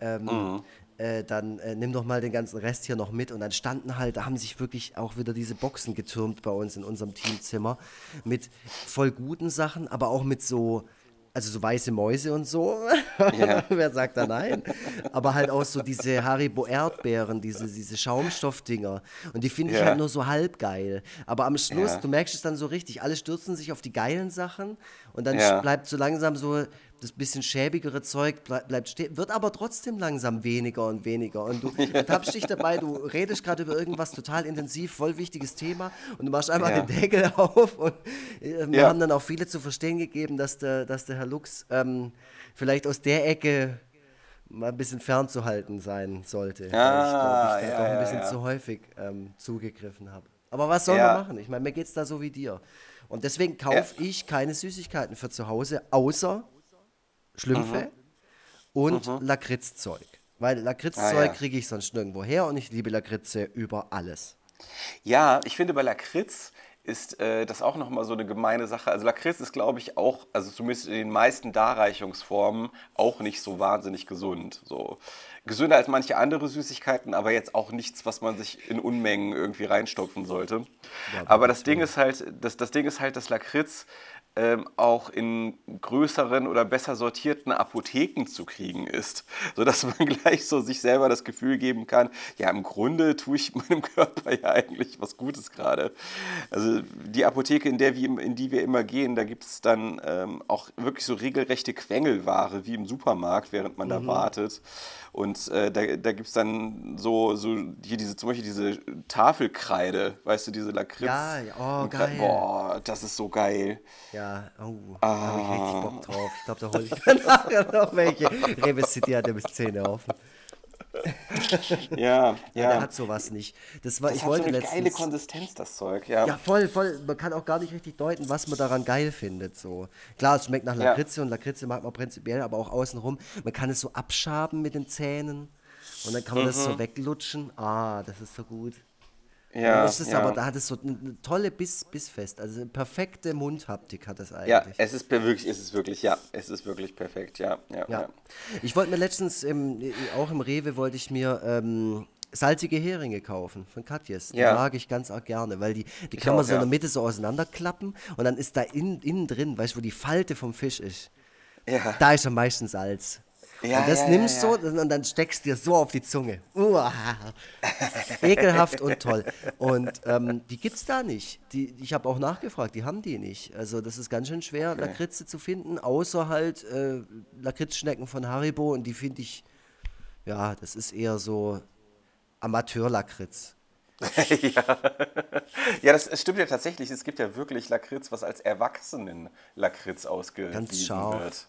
ähm, mhm. äh, dann äh, nimm doch mal den ganzen Rest hier noch mit. Und dann standen halt, da haben sich wirklich auch wieder diese Boxen getürmt bei uns in unserem Teamzimmer mit voll guten Sachen, aber auch mit so also so weiße Mäuse und so. Ja. Wer sagt da nein? Aber halt auch so diese Haribo Erdbeeren, diese, diese Schaumstoffdinger. Und die finde ich ja. halt nur so halb geil. Aber am Schluss, ja. du merkst es dann so richtig, alle stürzen sich auf die geilen Sachen und dann bleibt so langsam so das bisschen schäbigere Zeug bleibt stehen, wird aber trotzdem langsam weniger und weniger. Und du ertappst dich dabei, du redest gerade über irgendwas total intensiv, voll wichtiges Thema und du machst einfach ja. den Deckel auf. Und äh, wir ja. haben dann auch viele zu verstehen gegeben, dass der, dass der Herr Lux ähm, vielleicht aus der Ecke mal ein bisschen fernzuhalten sein sollte. Ah, ich glaube, ich ja, da auch ein bisschen zu häufig ähm, zugegriffen habe. Aber was soll man machen? Ich meine, mir geht es da so wie dir. Und deswegen kaufe ich keine Süßigkeiten für zu Hause, außer Schlümpfe mhm. und mhm. Lakritzzeug. Weil Lakritzzeug ah, ja. kriege ich sonst nirgendwo her und ich liebe Lakritze über alles. Ja, ich finde bei Lakritz ist äh, das auch nochmal so eine gemeine Sache. Also Lakritz ist, glaube ich, auch, also zumindest in den meisten Darreichungsformen, auch nicht so wahnsinnig gesund. So gesünder als manche andere Süßigkeiten, aber jetzt auch nichts, was man sich in Unmengen irgendwie reinstopfen sollte. Ja, aber das Ding ist halt, das, das Ding ist halt, dass Lakritz ähm, auch in größeren oder besser sortierten Apotheken zu kriegen ist, sodass man gleich so sich selber das Gefühl geben kann, ja im Grunde tue ich meinem Körper ja eigentlich was Gutes gerade. Also die Apotheke, in, der wir, in die wir immer gehen, da gibt es dann ähm, auch wirklich so regelrechte Quengelware wie im Supermarkt, während man mhm. da wartet. Und äh, da, da gibt es dann so, so hier diese, zum Beispiel diese Tafelkreide, weißt du, diese Lakritz. Ja, oh, geil. Boah, das ist so geil. Ja, oh, ah. da habe ich richtig Bock drauf. Ich glaube, da hole ich dann nachher noch welche. Rewe City hat ja bis 10 offen. ja, ja. Der hat sowas nicht. Das war, das ich hat wollte so eine letztens, geile Konsistenz, das Zeug, ja. Ja, voll, voll. Man kann auch gar nicht richtig deuten, was man daran geil findet. So. Klar, es schmeckt nach Lakritze ja. und Lakritze mag man prinzipiell, aber auch außenrum. Man kann es so abschaben mit den Zähnen und dann kann man mhm. das so mhm. weglutschen. Ah, das ist so gut. Ja, ist ja. aber, da hat es so eine tolle Biss, Bissfest, also eine perfekte Mundhaptik hat es eigentlich. Ja, es ist wirklich, es ist wirklich, ja, es ist wirklich perfekt, ja. ja, ja. ja. Ich wollte mir letztens, im, auch im Rewe, wollte ich mir ähm, salzige Heringe kaufen von Katjes. Die mag ich ganz arg gerne, weil die, die kann man so in der Mitte so auseinanderklappen und dann ist da in, innen drin, weißt du, wo die Falte vom Fisch ist. Ja. da ist am meisten Salz. Ja, und das ja, nimmst ja. du und dann steckst dir so auf die Zunge. Uah. Ekelhaft und toll. Und ähm, die gibt's da nicht. Die, ich habe auch nachgefragt, die haben die nicht. Also das ist ganz schön schwer, Lakritze zu finden, außer halt äh, Lakritzschnecken von Haribo und die finde ich, ja, das ist eher so Amateur-Lakritz. ja. ja, das es stimmt ja tatsächlich. Es gibt ja wirklich Lakritz, was als Erwachsenen-Lakritz ausgewiesen Ganz scharf. wird.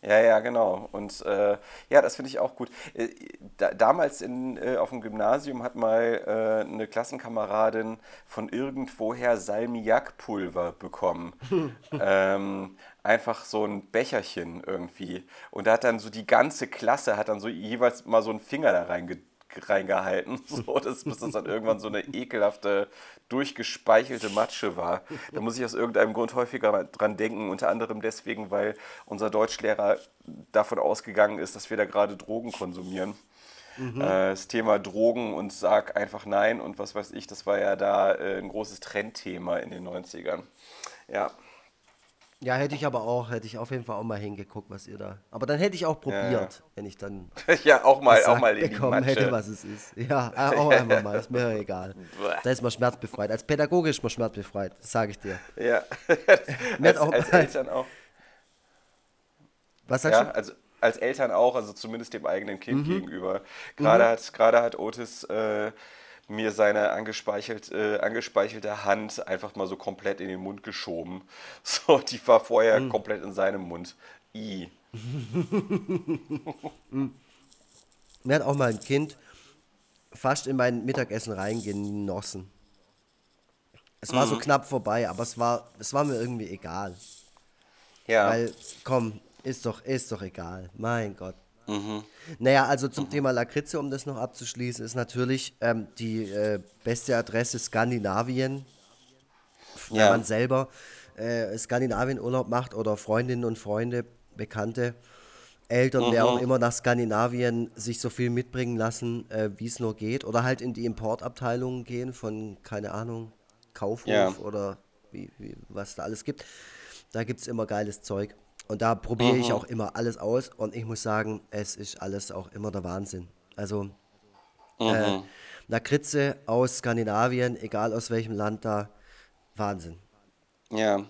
Ja, ja, genau. Und äh, ja, das finde ich auch gut. Äh, da, damals in, äh, auf dem Gymnasium hat mal äh, eine Klassenkameradin von irgendwoher Salmiakpulver bekommen. ähm, einfach so ein Becherchen irgendwie. Und da hat dann so die ganze Klasse, hat dann so jeweils mal so einen Finger da reinge reingehalten, so dass, bis das dann irgendwann so eine ekelhafte, durchgespeichelte Matsche war. Da muss ich aus irgendeinem Grund häufiger dran denken, unter anderem deswegen, weil unser Deutschlehrer davon ausgegangen ist, dass wir da gerade Drogen konsumieren. Äh, das Thema Drogen und sag einfach nein und was weiß ich, das war ja da äh, ein großes Trendthema in den 90ern. Ja. Ja, hätte ich aber auch, hätte ich auf jeden Fall auch mal hingeguckt, was ihr da. Aber dann hätte ich auch probiert, ja. wenn ich dann ja, auch mal, auch mal in bekommen hätte, was es ist. Ja, auch einmal mal, ist mir egal. Da ist man schmerzbefreit. Als Pädagoge ist man schmerzbefreit, das sage ich dir. Ja, hat als, auch als Eltern auch. Was sagst Ja, du? also als Eltern auch, also zumindest dem eigenen Mhm. Kind gegenüber. Gerade hat, gerade hat Otis äh, mir seine angespeichelt, äh, angespeichelte Hand einfach mal so komplett in den Mund geschoben. So, die war vorher Mhm. komplett in seinem Mund. I. Mir hat auch mal ein Kind fast in mein Mittagessen reingenossen. Es war so Mhm. knapp vorbei, aber es war, es war mir irgendwie egal. Ja. Weil, komm, ist doch, ist doch egal. Mein Gott. Mhm. Naja, also zum Thema Lakritze, um das noch abzuschließen, ist natürlich ähm, die äh, beste Adresse Skandinavien. Wenn Ja. man selber äh, Skandinavien-Urlaub macht oder Freundinnen und Freunde, Bekannte, Eltern, wer Mhm. auch immer nach Skandinavien sich so viel mitbringen lassen, äh, wie es nur geht. Oder halt in die Importabteilungen gehen von, keine Ahnung, Kaufhof Ja. oder wie, wie, was da alles gibt. Da gibt es immer geiles Zeug. Und da probiere Mhm. ich auch immer alles aus. Und ich muss sagen, es ist alles auch immer der Wahnsinn. Also äh, Lakritze aus Skandinavien, egal aus welchem Land da, Wahnsinn. Ja.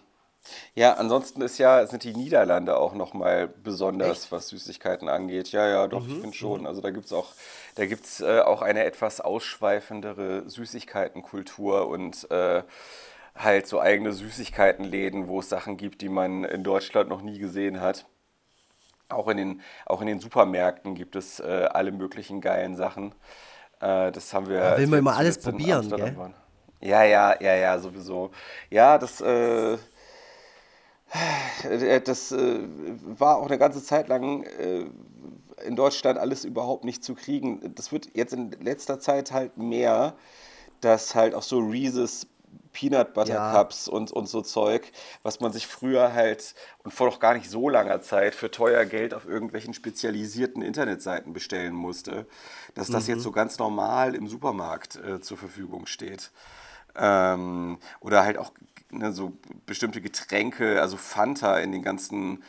Ja, ansonsten ist ja, sind die Niederlande auch nochmal besonders, was Süßigkeiten angeht. Ja, ja, doch, ich finde schon. Also da gibt es auch, da gibt's, äh, auch eine etwas ausschweifendere Süßigkeitenkultur und äh, halt so eigene Süßigkeitenläden, wo es Sachen gibt, die man in Deutschland noch nie gesehen hat. Auch in den, auch in den Supermärkten gibt es äh, alle möglichen geilen Sachen. Äh, das haben wir. Da will als man immer alles probieren, gell? waren. Ja, ja, ja, ja, sowieso. Ja, das, äh, äh, das äh, war auch eine ganze Zeit lang äh, in Deutschland alles überhaupt nicht zu kriegen. Das wird jetzt in letzter Zeit halt mehr, dass halt auch so Reese's Peanut Butter Ja. Cups und, und so Zeug, was man sich früher halt und vor noch gar nicht so langer Zeit für teuer Geld auf irgendwelchen spezialisierten Internetseiten bestellen musste, dass das jetzt so ganz normal im Supermarkt äh, zur Verfügung steht. Ähm, oder halt auch ne, so bestimmte Getränke, also Fanta in den ganzen,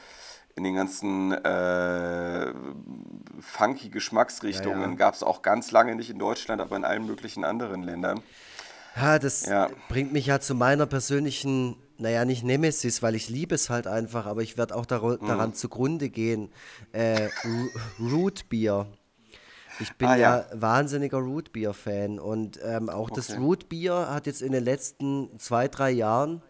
in den ganzen äh, funky Geschmacksrichtungen Ja, ja. gab es auch ganz lange nicht in Deutschland, aber in allen möglichen anderen Ländern. Ja, das Ja. bringt mich ja zu meiner persönlichen, naja, nicht Nemesis, weil ich liebe es halt einfach, aber ich werde auch daru- Mhm. daran zugrunde gehen. Äh, Root Beer. Ich bin Ah, ja. ja. wahnsinniger Root Beer Fan und ähm, auch das Okay. Root Beer hat jetzt in den letzten zwei, drei Jahren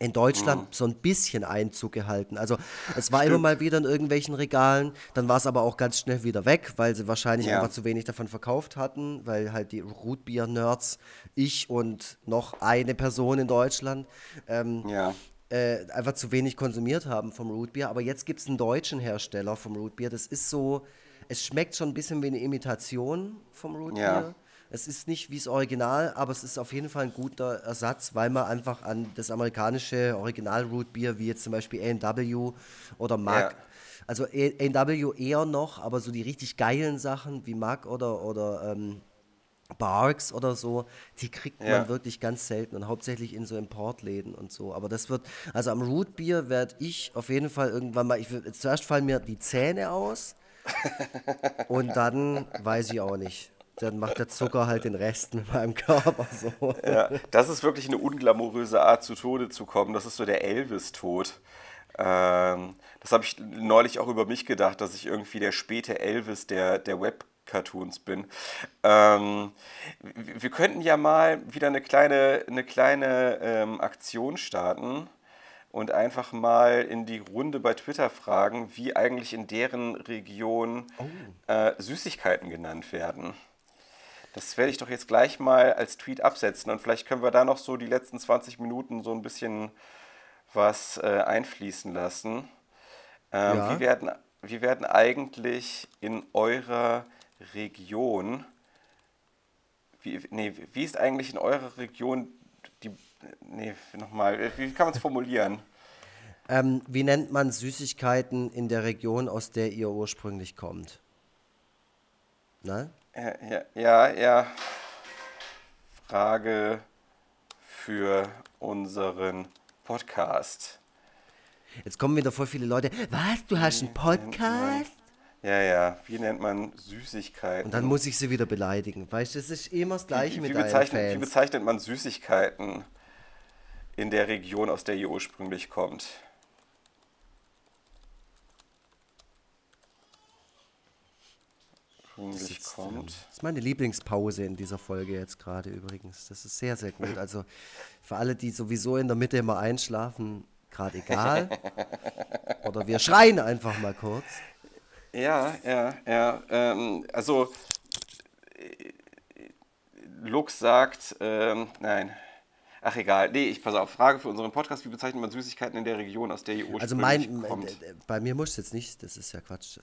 in Deutschland Mhm. so ein bisschen Einzug gehalten. Also es war immer mal wieder in irgendwelchen Regalen, dann war es aber auch ganz schnell wieder weg, weil sie wahrscheinlich Ja. einfach zu wenig davon verkauft hatten, weil halt die Rootbier-Nerds, ich und noch eine Person in Deutschland, ähm, Ja. äh, einfach zu wenig konsumiert haben vom Rootbier. Aber jetzt gibt es einen deutschen Hersteller vom Rootbier. Das ist so, es schmeckt schon ein bisschen wie eine Imitation vom Rootbier. Ja. Es ist nicht wie das Original, aber es ist auf jeden Fall ein guter Ersatz, weil man einfach an das amerikanische Original Rootbier, wie jetzt zum Beispiel A&W oder Mac, Ja. also A&W eher noch, aber so die richtig geilen Sachen wie Mac oder, oder ähm, Barks oder so, die kriegt Ja. man wirklich ganz selten und hauptsächlich in so Importläden und so. Aber das wird, also am Rootbier werde ich auf jeden Fall irgendwann mal, ich, zuerst fallen mir die Zähne aus und dann weiß ich auch nicht. Dann macht der Zucker halt den Rest mit meinem Körper so. Ja, das ist wirklich eine unglamouröse Art, zu Tode zu kommen. Das ist so der Elvis-Tod. Ähm, das habe ich neulich auch über mich gedacht, dass ich irgendwie der späte Elvis der, der Web-Cartoons bin. Ähm, wir könnten ja mal wieder eine kleine, eine kleine ähm, Aktion starten und einfach mal in die Runde bei Twitter fragen, wie eigentlich in deren Region äh, Süßigkeiten genannt werden. Das werde ich doch jetzt gleich mal als Tweet absetzen und vielleicht können wir da noch so die letzten 20 Minuten so ein bisschen was äh, einfließen lassen. Ähm, Ja. wie, werden, wie werden eigentlich in eurer Region, wie, nee, wie ist eigentlich in eurer Region die, nee, nochmal, wie kann man es formulieren? Ähm, wie nennt man Süßigkeiten in der Region, aus der ihr ursprünglich kommt? Na? Ja, ja. Frage für unseren Podcast. Jetzt kommen wieder voll viele Leute. Was? Du hast einen Podcast? Ja, ja, wie nennt man Süßigkeiten? Und dann muss ich sie wieder beleidigen. Weißt du, das ist immer das Gleiche wie, mit wie, bezeichnet, wie Fans. bezeichnet man Süßigkeiten in der Region, aus der ihr ursprünglich kommt? Jetzt, kommt. Das ist meine Lieblingspause in dieser Folge jetzt gerade übrigens. Das ist sehr, sehr gut. Also für alle, die sowieso in der Mitte immer einschlafen, gerade egal. Oder wir schreien einfach mal kurz. Ja, ja, ja. Ähm, also, äh, Lux sagt, ähm, nein. Ach, egal. Nee, ich pass auf. Frage für unseren Podcast: Wie bezeichnet man Süßigkeiten in der Region, aus der ihr ursprünglich Also mein, kommt? äh, bei mir muss jetzt nicht, das ist ja Quatsch.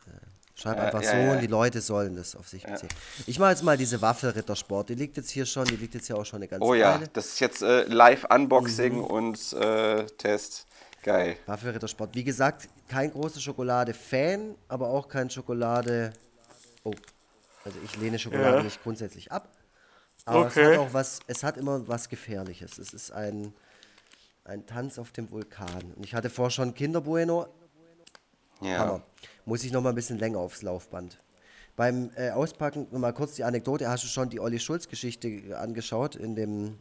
Schreib einfach ja, so ja. und die Leute sollen das auf sich beziehen. Ich mache jetzt mal diese Waffelrittersport. Die liegt jetzt hier schon, die liegt jetzt hier auch schon eine ganze Oh ja, Weile. das ist jetzt äh, Live-Unboxing Mhm. und äh, Test. Geil. Waffelrittersport. Wie gesagt, kein großer Schokolade-Fan, aber auch kein Schokolade. Oh, also ich lehne Schokolade nicht grundsätzlich ab. Aber es Okay. hat auch was, es hat immer was Gefährliches. Es ist ein, ein Tanz auf dem Vulkan. Und ich hatte vorher schon Kinder Bueno. Ja. Hammer. Muss ich noch mal ein bisschen länger aufs Laufband. Beim äh, Auspacken, noch mal kurz die Anekdote, hast du schon die Olli Schulz-Geschichte angeschaut in dem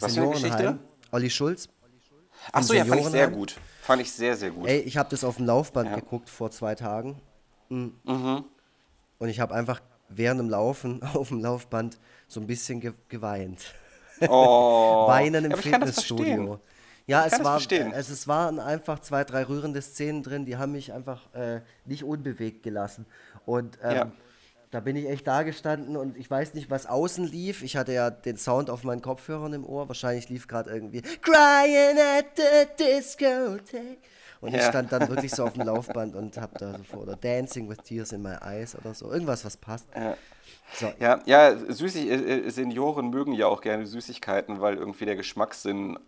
Was für eine Geschichte? Seniorenheim? Olli Schulz. Ach so, ja, fand ich sehr gut. Fand ich sehr, sehr gut. Ey, ich habe das auf dem Laufband Ja. geguckt vor zwei Tagen. Mm. Mhm. Und ich habe einfach während dem Laufen auf dem Laufband so ein bisschen ge geweint. Oh. Weinen im Ja, Fitnessstudio. Ja, Ich es, war, äh, es, es waren einfach zwei, drei rührende Szenen drin, die haben mich einfach äh, nicht unbewegt gelassen. Und ähm, Ja. da bin ich echt da gestanden und ich weiß nicht, was außen lief. Ich hatte ja den Sound auf meinen Kopfhörern im Ohr. Wahrscheinlich lief gerade irgendwie Crying at the Discotheque. Und ich Ja. stand dann wirklich so auf dem Laufband und hab da so vor, oder Dancing with Tears in my eyes oder so. Irgendwas, was passt. Ja. So, Ja, ja Süßig äh, äh, Senioren mögen ja auch gerne Süßigkeiten, weil irgendwie der Geschmackssinn,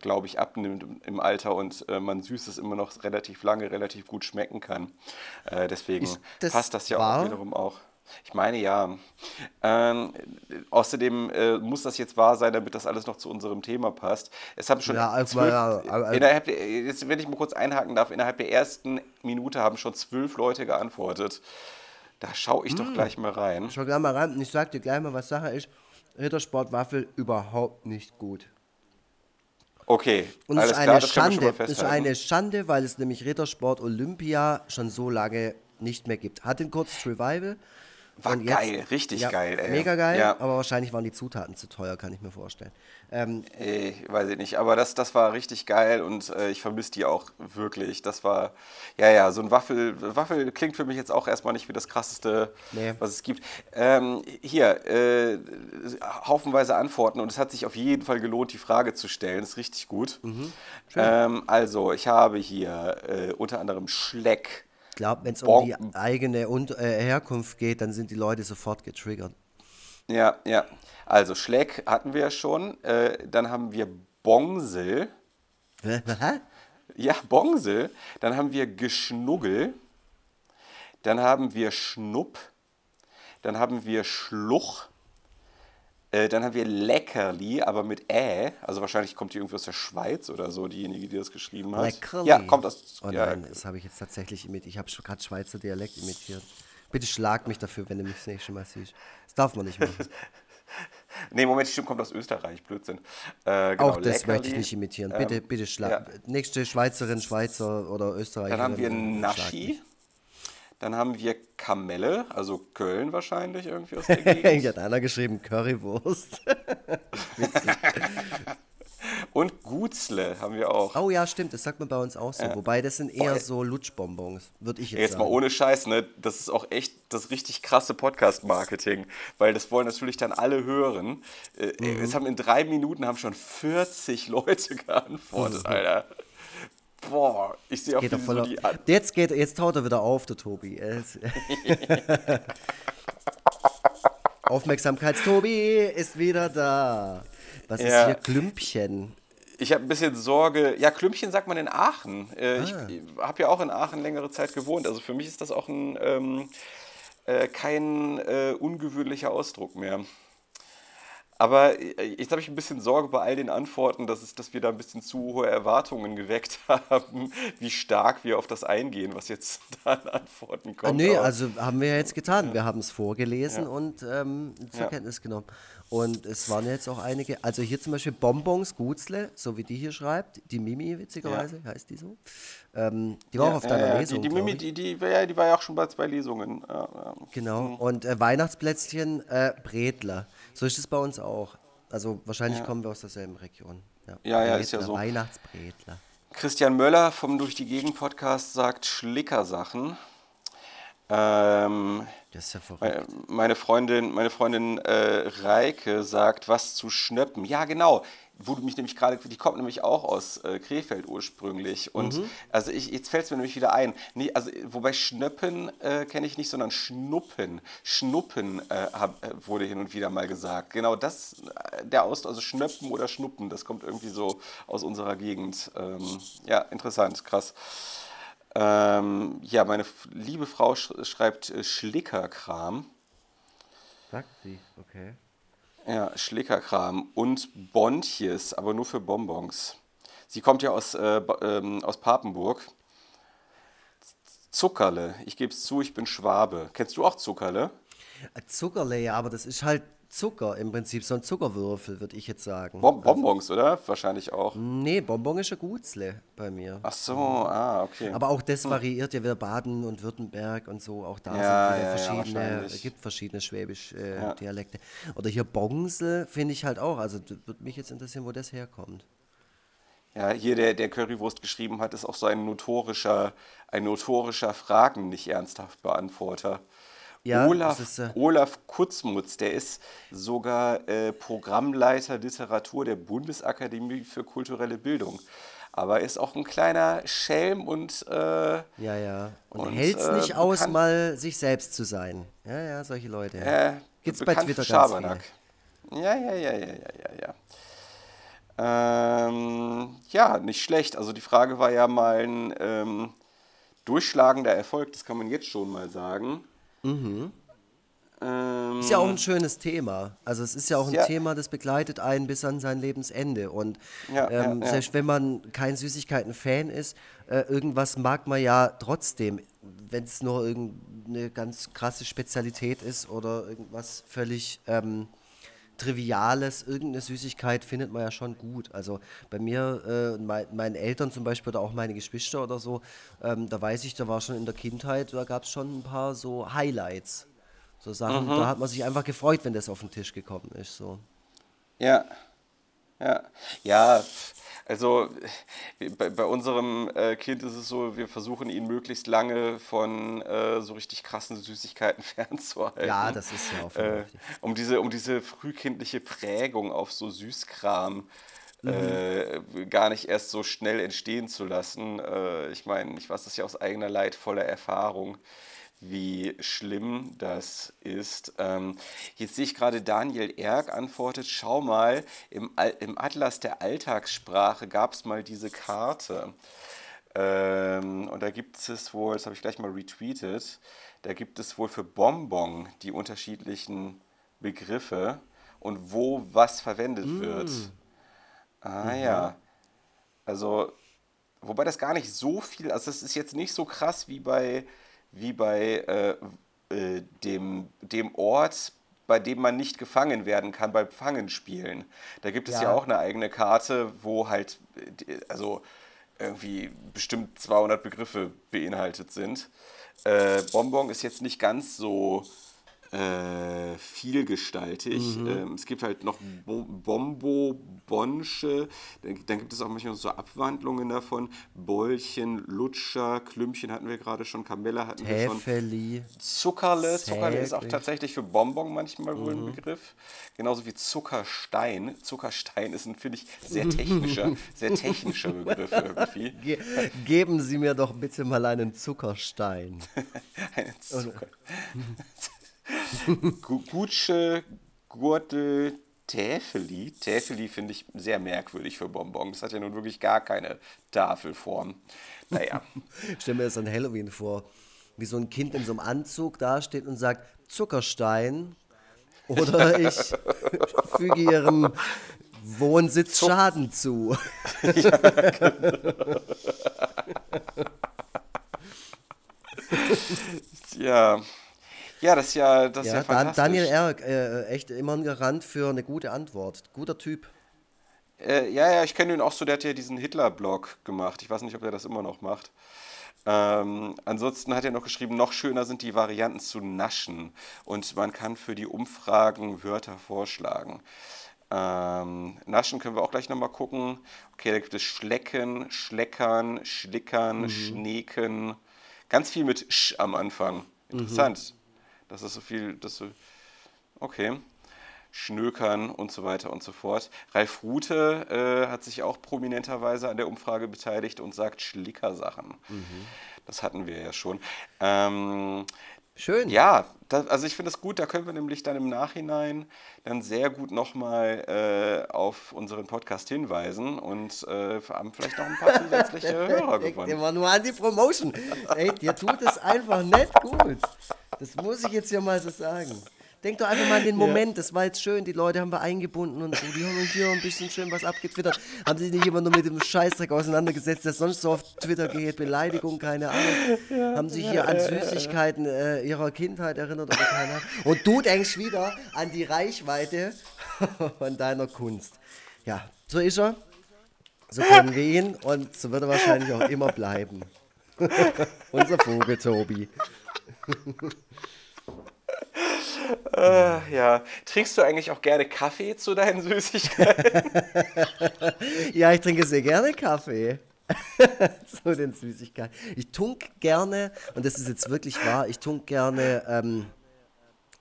glaube ich, abnimmt im- Alter und äh, man Süßes immer noch relativ lange, relativ gut schmecken kann. Äh, deswegen das passt das ja wahr? auch wiederum auch. Ich meine ja. Ähm, außerdem äh, muss das jetzt wahr sein, damit das alles noch zu unserem Thema passt. Es haben schon Ja, also, zwölf, ja, aber- innerhalb der, jetzt, wenn ich mal kurz einhaken darf, innerhalb der ersten Minute haben schon zwölf Leute geantwortet. Da schaue ich Hm. doch gleich mal rein. Schau gleich mal rein und ich sag dir gleich mal, was Sache ist. Rittersportwaffel überhaupt nicht gut. Okay, Und es ist klar, eine schon Schande. Es ist eine Schande, weil es nämlich Rittersport Olympia schon so lange nicht mehr gibt. Hat den kurz Revival. War und jetzt- geil, richtig ja, geil, ey. Mega geil, Ja. aber wahrscheinlich waren die Zutaten zu teuer, kann ich mir vorstellen. Ähm, Ey, weiß ich nicht, aber das, das war richtig geil und äh, ich vermisse die auch wirklich. Das war, ja, ja, so ein Waffel, Waffel klingt für mich jetzt auch erstmal nicht wie das krasseste, Nee. was es gibt. Ähm, hier, äh, haufenweise Antworten und es hat sich auf jeden Fall gelohnt, die Frage zu stellen. Das ist richtig gut. Mhm. Ähm, also, ich habe hier äh, unter anderem Schleck. Ich glaube, wenn es um die eigene Und äh, Herkunft geht, dann sind die Leute sofort getriggert. Ja, ja. Also, Schleck hatten wir ja schon. Äh, dann haben wir Bongsel. Hä? Ja, Bongsel. Dann haben wir Geschnuggel. Dann haben wir Schnupp. Dann haben wir Schluch. Äh, dann haben wir Leckerli, aber mit Ä. Also wahrscheinlich kommt die irgendwie aus der Schweiz oder so, diejenige, die das geschrieben hat. Leckerli. Ja, kommt aus. Oh ja, nein, das habe ich jetzt tatsächlich imitiert. Ich habe gerade Schweizer Dialekt imitiert. Bitte schlag mich dafür, wenn du mich das nächste Mal siehst. Das darf man nicht machen. Nee, Moment, die Stimme kommt aus Österreich, Blödsinn. Äh, genau, Auch das Leckerli. möchte ich nicht imitieren. Bitte, Ähm, bitte schlag. ja. Nächste Schweizerin, Schweizer oder Österreicherin. Dann haben wir Naschi. Dann haben wir Kamelle, also Köln wahrscheinlich irgendwie aus der Gegend. Hier hat einer geschrieben Currywurst. Und Gutzle haben wir auch. Oh ja, stimmt, das sagt man bei uns auch so. Wobei das sind eher Boah, so Lutschbonbons, würde ich jetzt, Jetzt mal sagen. ohne Scheiß, ne? Das ist auch echt das richtig krasse Podcast-Marketing, weil das wollen natürlich dann alle hören. Äh, Mhm. Es haben in drei Minuten haben schon 40 Leute geantwortet, Alter. Boah, ich sehe Mhm. Geht so auf. die an Jetzt geht, jetzt taut er wieder auf, der Tobi. Aufmerksamkeits-Tobi ist wieder da. Was ist Ja. hier? Klümpchen. Ich habe ein bisschen Sorge. Ja, Klümpchen sagt man in Aachen. Äh, Ich Ah. habe ja auch in Aachen längere Zeit gewohnt. Also für mich ist das auch ein, ähm, äh, kein äh, ungewöhnlicher Ausdruck mehr. Aber äh, jetzt habe ich ein bisschen Sorge bei all den Antworten, dass, es, dass wir da ein bisschen zu hohe Erwartungen geweckt haben, wie stark wir auf das eingehen, was jetzt da an Antworten Ah, kommt. nee, Aber- also haben wir ja jetzt getan. Wir haben es vorgelesen und ähm, zur Ja. Kenntnis genommen. Und es waren jetzt auch einige, also hier zum Beispiel Bonbons Gutzle, so wie die hier schreibt, die Mimi witzigerweise, heißt die so. Ähm, die war auch auf Ja, deiner ja, ja. Lesung. Die, die, Mimi, die, die, war ja, die war ja auch schon bei zwei Lesungen. Ja, ja. Genau. Und äh, Weihnachtsplätzchen, äh, Bredler. So ist es bei uns auch. Also wahrscheinlich kommen wir aus derselben Region. Ja, ja, ist ja so. Weihnachtsbredler. Christian Möller vom Durch die Gegend Podcast sagt Schlickersachen. Ähm, Das ist ja verrückt. meine- meine Freundin, meine Freundin äh, Reike sagt was zu Schnöppen. Ja, genau. Wo du mich nämlich gerade, die kommt nämlich auch aus äh, Krefeld ursprünglich. Und also ich, jetzt fällt es mir nämlich wieder ein. Nee, also wobei Schnöppen äh, kenne ich nicht, sondern Schnuppen. Schnuppen äh, hab, äh, wurde hin und wieder mal gesagt. Genau das, äh, der Ausdruck, also Schnöppen oder Schnuppen, das kommt irgendwie so aus unserer Gegend. Ähm, ja, interessant, krass. Ähm, ja, meine liebe Frau sch schreibt äh, Schlickerkram. Sagt sie, okay. Ja, Schlickerkram und Bontjes, aber nur für Bonbons. Sie kommt ja aus, äh, ähm, aus Papenburg. Zuckerle, ich gebe es zu, ich bin Schwabe. Kennst du auch Zuckerle? Äh, Zuckerle, ja, aber das ist halt Zucker im Prinzip, so ein Zuckerwürfel, würde ich jetzt sagen. Bon Bonbons, oder? Wahrscheinlich auch. Nee, Bonbon ist ein Gutzle bei mir. Ach so, ah, okay. Aber auch das variiert ja wieder Baden und Württemberg und so. Auch da Ja, sind ja, ja, verschiedene, es gibt verschiedene schwäbisch äh, Ja. Dialekte. Oder hier Bongsel finde ich halt auch. Also würde mich jetzt interessieren, wo das herkommt. Ja, hier der, der Currywurst geschrieben hat, ist auch so ein notorischer, ein notorischer Fragen nicht ernsthaft Beantworter. Ja, Olaf, ist, äh, Olaf Kutzmutz, der ist sogar äh, Programmleiter Literatur der Bundesakademie für kulturelle Bildung. Aber ist auch ein kleiner Schelm und äh, Ja, ja. Und, Und, hält es äh, nicht aus, mal sich selbst zu sein. Ja, ja, solche Leute. äh, Gibt's bei Twitter für ganz Schabernack. viele. Ja, ja, ja, ja, ja, ja, ja. Ähm, ja, nicht schlecht. Also die Frage war ja mal ein ähm, durchschlagender Erfolg, das kann man jetzt schon mal sagen. Ähm, Ist ja auch ein schönes Thema. Also es ist ja auch ein Ja. Thema, das begleitet einen bis an sein Lebensende. Und ja, ähm, ja. selbst wenn man kein Süßigkeiten-Fan ist, äh, irgendwas mag man ja trotzdem, wenn es nur irgendeine ganz krasse Spezialität ist oder irgendwas völlig ähm, Triviales, irgendeine Süßigkeit findet man ja schon gut. Also bei mir, äh, mein, meinen Eltern zum Beispiel oder auch meine Geschwister oder so, ähm, da weiß ich, da war schon in der Kindheit, da gab es schon ein paar so Highlights. So Sachen, Mhm. da hat man sich einfach gefreut, wenn das auf den Tisch gekommen ist. So. Ja, ja, ja. Also äh, bei, bei unserem äh, Kind ist es so, wir versuchen ihn möglichst lange von äh, so richtig krassen Süßigkeiten fernzuhalten. Ja, das ist ja auch äh, um diese um diese frühkindliche Prägung auf so Süßkram äh, gar nicht erst so schnell entstehen zu lassen. Äh, ich meine, ich weiß das ja aus eigener leidvoller Erfahrung, wie schlimm das ist. Ähm, jetzt sehe ich gerade Daniel Erk antwortet, schau mal, im, Al im Atlas der Alltagssprache gab es mal diese Karte. Ähm, und da gibt es wohl, das habe ich gleich mal retweetet, da gibt es wohl für Bonbon die unterschiedlichen Begriffe. und wo was verwendet wird. Ah ja. Also, wobei das gar nicht so viel, also das ist jetzt nicht so krass wie bei, wie bei äh, äh, dem, dem Ort, bei dem man nicht gefangen werden kann beim Fangenspielen. Da gibt es ja, Ja. auch eine eigene Karte, wo halt, äh, also irgendwie bestimmt 200 Begriffe beinhaltet sind. Äh, Bonbon ist jetzt nicht ganz so äh, vielgestaltig. Ähm, es gibt halt noch Bo Bombo, Bonsche, dann, dann gibt es auch manchmal so Abwandlungen davon. Bollchen, Lutscher, Klümpchen hatten wir gerade schon, Kamelle hatten wir schon. Täfeli. Zuckerle, Zuckerle ist auch tatsächlich für Bonbon manchmal wohl ein Begriff. Genauso wie Zuckerstein. Zuckerstein ist ein, finde ich, sehr technischer, sehr technischer Begriff irgendwie. Ge geben Sie mir doch bitte mal einen Zuckerstein. Eine Zucker. Gu- Gutsche, Gurtel, Täfeli. Täfeli finde ich sehr merkwürdig für Bonbon. Das hat ja nun wirklich gar keine Tafelform. Naja. Ich stell mir das an Halloween vor, wie so ein Kind in so einem Anzug dasteht und sagt Zuckerstein oder ich füge ihrem Wohnsitz Schaden zu. Ja. Ja, das ist ja, das ist ja, Ja, Dan fantastisch. Daniel Erk, äh, echt immer ein Garant für eine gute Antwort. Guter Typ. Äh, ja, ja, ich kenne ihn auch so, der hat ja diesen Hitler-Blog gemacht. Ich weiß nicht, ob er das immer noch macht. Ähm, ansonsten hat er noch geschrieben, noch schöner sind die Varianten zu naschen und man kann für die Umfragen Wörter vorschlagen. Ähm, naschen können wir auch gleich nochmal gucken. Okay, da gibt es Schlecken, Schleckern, Schlickern, Schneeken. Ganz viel mit Sch am Anfang. Interessant. Das ist so viel, das so, okay. Schnökern und so weiter und so fort. Ralf Rute äh, hat sich auch prominenterweise an der Umfrage beteiligt und sagt Schlickersachen. Das hatten wir ja schon. Ähm, Schön. ja, das, also ich finde es gut, da können wir nämlich dann im Nachhinein dann sehr gut nochmal äh, auf unseren Podcast hinweisen und äh, haben vielleicht noch ein paar zusätzliche Hörer Denkt gewonnen. immer nur an die Promotion. Ey, dir tut es einfach nicht gut. Das muss ich jetzt hier mal so sagen. Denk doch einfach mal an den Moment, das war jetzt schön, die Leute haben wir eingebunden und so, die haben uns hier ein bisschen schön was abgetwittert. Haben sich nicht immer nur mit dem Scheißdreck auseinandergesetzt, der sonst so auf Twitter geht, Beleidigung, keine Ahnung. haben sich hier an Süßigkeiten äh, ihrer Kindheit erinnert oder keine Ahnung. Und du denkst wieder an die Reichweite von deiner Kunst. Ja, so ist er. So kennen wir ihn und so wird er wahrscheinlich auch immer bleiben. Unser Vogel Tobi. Äh, ja. Trinkst du eigentlich auch gerne Kaffee zu deinen Süßigkeiten? Ja, ich trinke sehr gerne Kaffee. zu den Süßigkeiten. Ich tunk gerne, und das ist jetzt wirklich wahr, ich tunk gerne ähm,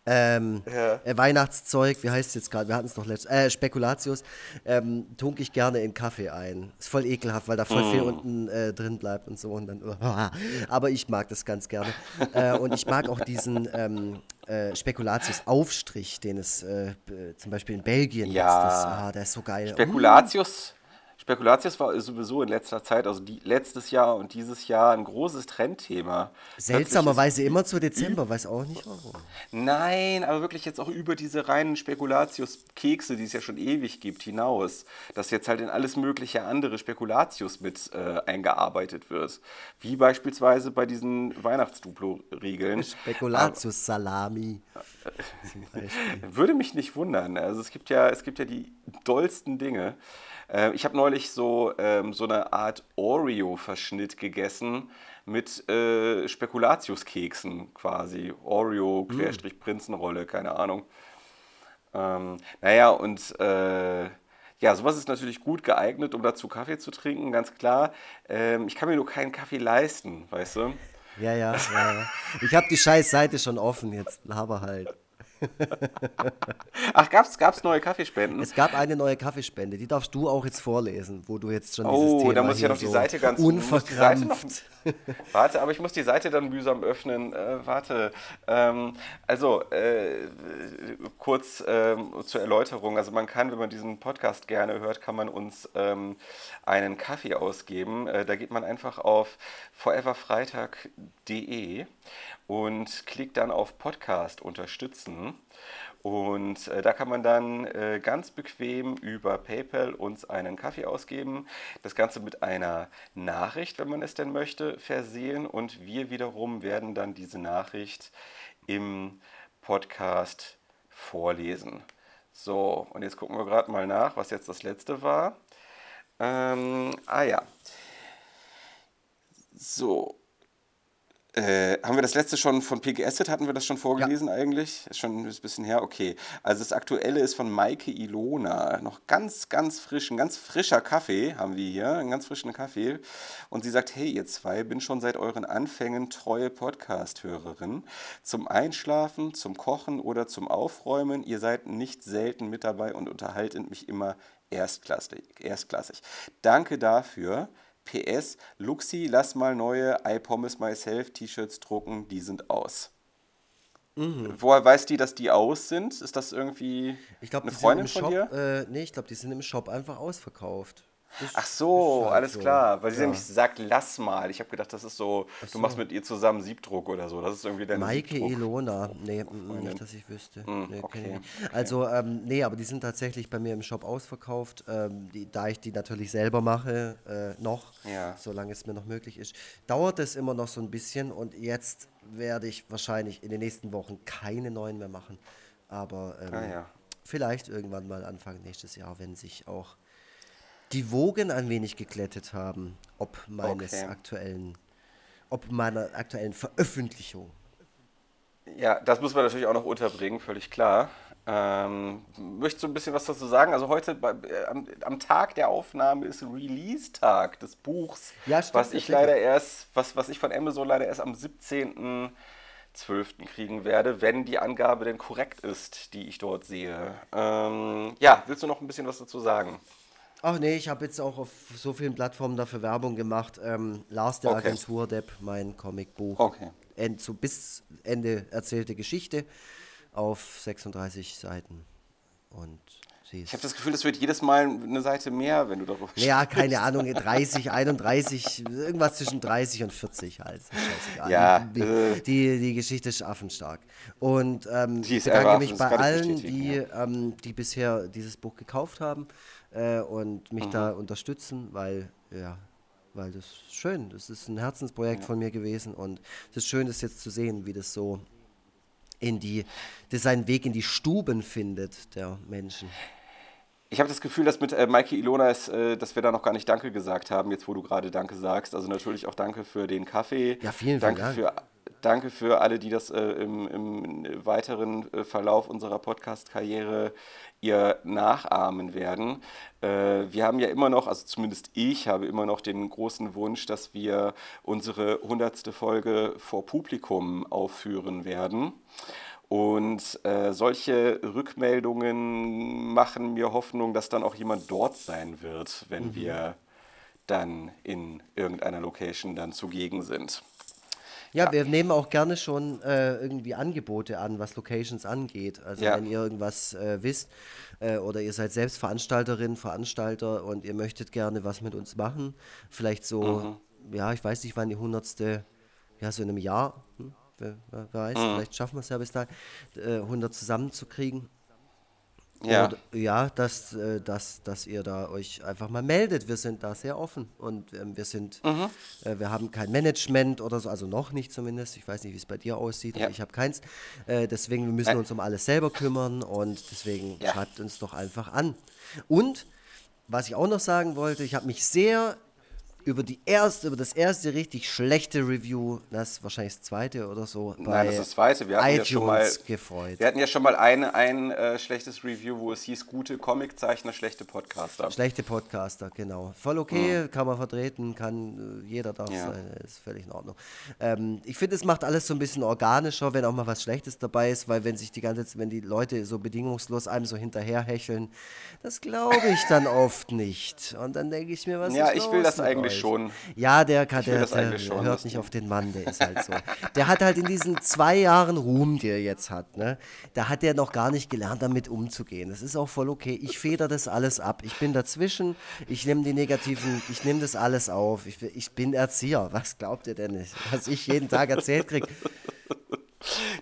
ähm, Ja. äh, Weihnachtszeug, wie heißt es jetzt gerade? Wir hatten es doch letztes, äh, Spekulatius, ähm, tunk ich gerne in Kaffee ein. Ist voll ekelhaft, weil da voll viel unten äh, drin bleibt und so. Und dann, aber ich mag das ganz gerne. äh, und ich mag auch diesen ähm, äh, Spekulatius-Aufstrich, den es äh, zum Beispiel in Belgien Ja. gibt. Ah, der ist so geil. Spekulatius, Spekulatius war sowieso in letzter Zeit, also die, letztes Jahr und dieses Jahr, ein großes Trendthema. Seltsamerweise immer zu Dezember, weiß auch nicht warum. Nein, aber wirklich jetzt auch über diese reinen Spekulatius-Kekse, die es ja schon ewig gibt, hinaus, dass jetzt halt in alles mögliche andere Spekulatius mit äh, eingearbeitet wird. Wie beispielsweise bei diesen Weihnachtsduplo-Riegeln. Spekulatius-Salami. Beispiel. Würde mich nicht wundern. Also es gibt ja, es gibt ja die dollsten Dinge. Äh, ich habe neulich so, ähm, so eine Art Oreo-Verschnitt gegessen mit äh, Spekulatiuskeksen quasi. Oreo, Querstrich Prinzenrolle, keine Ahnung. Ähm, naja, und äh, ja, sowas ist natürlich gut geeignet, um dazu Kaffee zu trinken, ganz klar. Ähm, ich kann mir nur keinen Kaffee leisten, weißt du? Ja, ja, ja, ja. Ich habe die scheiß Seite schon offen, jetzt laber halt. Ach, gab's, gab's neue Kaffeespenden? Es gab eine neue Kaffeespende, die darfst du auch jetzt vorlesen, wo du jetzt schon Oh, dieses Thema da muss ich ja noch die Seite ganz unverkrampft. Warte, aber ich muss die Seite dann mühsam öffnen. Äh, warte. Ähm, also, äh, kurz ähm, zur Erläuterung. Also, man kann, wenn man diesen Podcast gerne hört, kann man uns ähm, einen Kaffee ausgeben. Äh, da geht man einfach auf foreverfreitag.de und klickt dann auf Podcast unterstützen. Und äh, da kann man dann äh, ganz bequem über PayPal uns einen Kaffee ausgeben. Das Ganze mit einer Nachricht, wenn man es denn möchte, versehen. Und wir wiederum werden dann diese Nachricht im Podcast vorlesen. So, und jetzt gucken wir gerade mal nach, was jetzt das letzte war. Ähm, ah ja. So, äh, haben wir das letzte schon von PGS? Hatten wir das schon vorgelesen ja. eigentlich? Ist schon ein bisschen her? Okay. Also das aktuelle ist von Maike Ilona. Noch ganz, ganz frisch, ein ganz frischer Kaffee haben wir hier, einen ganz frischen Kaffee. Und sie sagt, hey ihr zwei, bin schon seit euren Anfängen treue Podcast-Hörerin. Zum Einschlafen, zum Kochen oder zum Aufräumen. Ihr seid nicht selten mit dabei und unterhaltet mich immer erstklassig. erstklassig. Danke dafür. PS, Luxi, lass mal neue I Promise Myself T-Shirts drucken, die sind aus. Mhm. Woher weiß die, dass die aus sind? Ist das irgendwie ich glaub, eine Freundin von Shop, dir? Äh, nee, ich glaube, die sind im Shop einfach ausverkauft. Ach so, halt alles so. klar. Weil sie ja. nämlich sagt, lass mal. Ich habe gedacht, das ist so, so, du machst mit ihr zusammen Siebdruck oder so. Das ist irgendwie dein Maike Siebdruck. Ilona. Nee, nicht, dass ich wüsste. Mm, nee, okay. okay. Also, ähm, nee, aber die sind tatsächlich bei mir im Shop ausverkauft. Ähm, die, da ich die natürlich selber mache, äh, noch, ja. solange es mir noch möglich ist, dauert es immer noch so ein bisschen. Und jetzt werde ich wahrscheinlich in den nächsten Wochen keine neuen mehr machen. Aber ähm, ah, ja. vielleicht irgendwann mal Anfang nächstes Jahr, wenn sich auch die Wogen ein wenig geglättet haben, ob meines okay. aktuellen, ob meiner aktuellen Veröffentlichung. Ja, das muss man natürlich auch noch unterbringen, völlig klar. Ähm, möchtest du ein bisschen was dazu sagen? Also heute bei, äh, am, am, Tag der Aufnahme ist Release-Tag des Buchs, ja, stimmt, was ich leider erst, was, was ich von Amazon leider erst am 17.12. kriegen werde, wenn die Angabe denn korrekt ist, die ich dort sehe. Ähm, ja, willst du noch ein bisschen was dazu sagen? Ach nee, ich habe jetzt auch auf so vielen Plattformen dafür Werbung gemacht. Ähm, Lars der okay. Agentur Depp, mein Comicbuch. Okay. End, so bis Ende erzählte Geschichte auf 36 Seiten. Und ich habe das Gefühl, das wird jedes Mal eine Seite mehr, wenn du darüber sprichst. Ja, keine Ahnung, 30, 31, irgendwas zwischen 30 und 40 halt. Ja, die, äh, die, die, Geschichte ist affenstark. Und ähm, ich bedanke mich bei allen, die, ja. ähm, die bisher dieses Buch gekauft haben äh, und mich mhm. da unterstützen, weil, ja, weil das ist schön. Das ist ein Herzensprojekt ja. von mir gewesen und es ist schön, das jetzt zu sehen, wie das so in die, das seinen Weg in die Stuben findet der Menschen. Ich habe das Gefühl, dass mit äh, Maike Ilona ist, äh, dass wir da noch gar nicht Danke gesagt haben, jetzt wo du gerade Danke sagst. Also natürlich auch Danke für den Kaffee. Ja, vielen, Danke vielen Dank. Für, danke für alle, die das äh, im, im, weiteren äh, Verlauf unserer Podcast-Karriere ihr nachahmen werden. Äh, wir haben ja immer noch, also zumindest ich habe immer noch den großen Wunsch, dass wir unsere hundertste Folge vor Publikum aufführen werden. Und äh, solche Rückmeldungen machen mir Hoffnung, dass dann auch jemand dort sein wird, wenn mhm. wir dann in irgendeiner Location dann zugegen sind. Ja, ja, wir nehmen auch gerne schon äh, irgendwie Angebote an, was Locations angeht. Also ja. wenn ihr irgendwas äh, wisst äh, oder ihr seid selbst Veranstalterin, Veranstalter und ihr möchtet gerne was mit uns machen, vielleicht so, mhm. ja, ich weiß nicht, wann die hundertste, ja, so in einem Jahr, hm? wer, wer weiß, mhm. vielleicht schaffen wir es ja bis dahin, äh, 100 zusammenzukriegen. Ja, Oder, ja dass, äh, dass, dass ihr da euch einfach mal meldet. Wir sind da sehr offen und ähm, wir sind, mhm. äh, wir haben kein Management oder so, also noch nicht zumindest. Ich weiß nicht, wie es bei dir aussieht. Ja. Ich habe keins. Äh, deswegen wir müssen uns um alles selber kümmern und deswegen ja. schreibt uns doch einfach an. Und was ich auch noch sagen wollte, ich habe mich sehr über die erste, über das erste richtig schlechte Review, das wahrscheinlich das zweite oder so. Nein, das ist das zweite. Wir hatten iTunes ja schon mal gefreut. Wir hatten ja schon mal ein, ein äh, schlechtes Review, wo es hieß gute Comiczeichner, schlechte Podcaster. Schlechte Podcaster, genau. Voll okay, mhm. kann man vertreten, kann äh, jeder darf ja. sein, ist völlig in Ordnung. Ähm, ich finde, es macht alles so ein bisschen organischer, wenn auch mal was Schlechtes dabei ist, weil wenn sich die ganze, wenn die Leute so bedingungslos einem so hinterherhecheln, das glaube ich dann oft nicht. Und dann denke ich mir, was ja, ist ich will das eigentlich euch? Schon. Ja, der, kann, der, der schon, hört nicht auf den Mann, der ist halt so. Der hat halt in diesen zwei Jahren Ruhm, die er jetzt hat, ne, da hat er noch gar nicht gelernt, damit umzugehen. Das ist auch voll okay. Ich feder das alles ab. Ich bin dazwischen, ich nehme die negativen, ich nehme das alles auf. Ich, ich bin Erzieher. Was glaubt ihr denn, was ich jeden Tag erzählt kriege?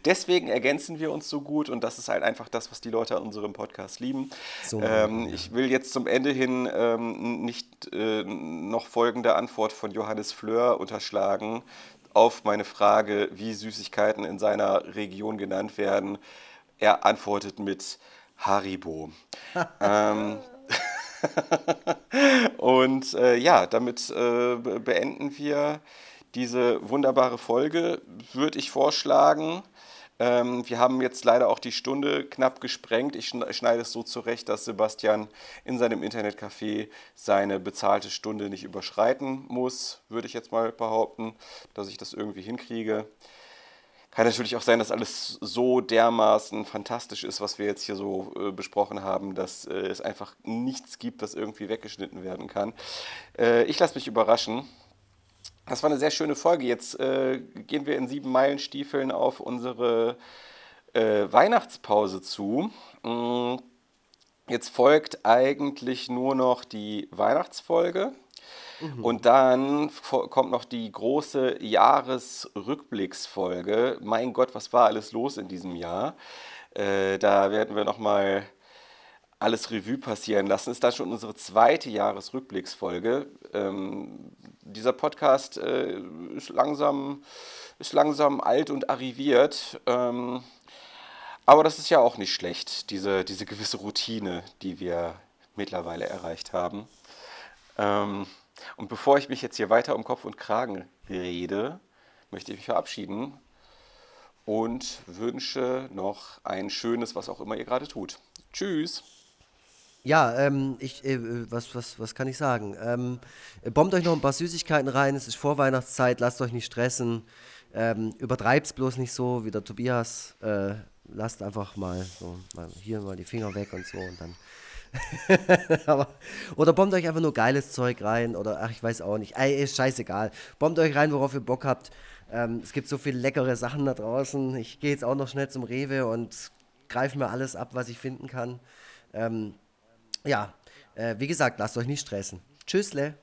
Deswegen ergänzen wir uns so gut und das ist halt einfach das, was die Leute an unserem Podcast lieben. So, ähm, ja. Ich will jetzt zum Ende hin ähm, nicht äh, noch folgende Antwort von Johannes Fleur unterschlagen auf meine Frage, wie Süßigkeiten in seiner Region genannt werden. Er antwortet mit Haribo. ähm, und äh, ja, damit äh, beenden wir diese wunderbare Folge, würde ich vorschlagen. Ähm, wir haben jetzt leider auch die Stunde knapp gesprengt. Ich schneide es so zurecht, dass Sebastian in seinem Internetcafé seine bezahlte Stunde nicht überschreiten muss, würde ich jetzt mal behaupten, dass ich das irgendwie hinkriege. Kann natürlich auch sein, dass alles so dermaßen fantastisch ist, was wir jetzt hier so äh, besprochen haben, dass äh, es einfach nichts gibt, was irgendwie weggeschnitten werden kann. Äh, ich lasse mich überraschen. Das war eine sehr schöne Folge. Jetzt äh, gehen wir in sieben Meilenstiefeln auf unsere äh, Weihnachtspause zu. Mm, jetzt folgt eigentlich nur noch die Weihnachtsfolge. Mhm. Und dann kommt noch die große Jahresrückblicksfolge. Mein Gott, was war alles los in diesem Jahr? Äh, da werden wir nochmal alles Revue passieren lassen. Ist das schon unsere zweite Jahresrückblicksfolge. Ähm, dieser Podcast äh, ist, langsam, ist langsam alt und arriviert. Ähm, aber das ist ja auch nicht schlecht, diese, diese gewisse Routine, die wir mittlerweile erreicht haben. Ähm, und bevor ich mich jetzt hier weiter um Kopf und Kragen rede, möchte ich mich verabschieden und wünsche noch ein schönes, was auch immer ihr gerade tut. Tschüss. Ja, ähm, ich, äh, was, was, was kann ich sagen? Ähm, bombt euch noch ein paar Süßigkeiten rein, es ist Vorweihnachtszeit, lasst euch nicht stressen. Ähm, übertreibt's bloß nicht so wie der Tobias. Äh, lasst einfach mal so mal hier mal die Finger weg und so und dann. Aber, oder bombt euch einfach nur geiles Zeug rein oder ach, ich weiß auch nicht. Ey, ist scheißegal. Bombt euch rein, worauf ihr Bock habt. Ähm, es gibt so viele leckere Sachen da draußen. Ich gehe jetzt auch noch schnell zum Rewe und greife mir alles ab, was ich finden kann. Ähm, ja, äh, wie gesagt, lasst euch nicht stressen. Tschüssle.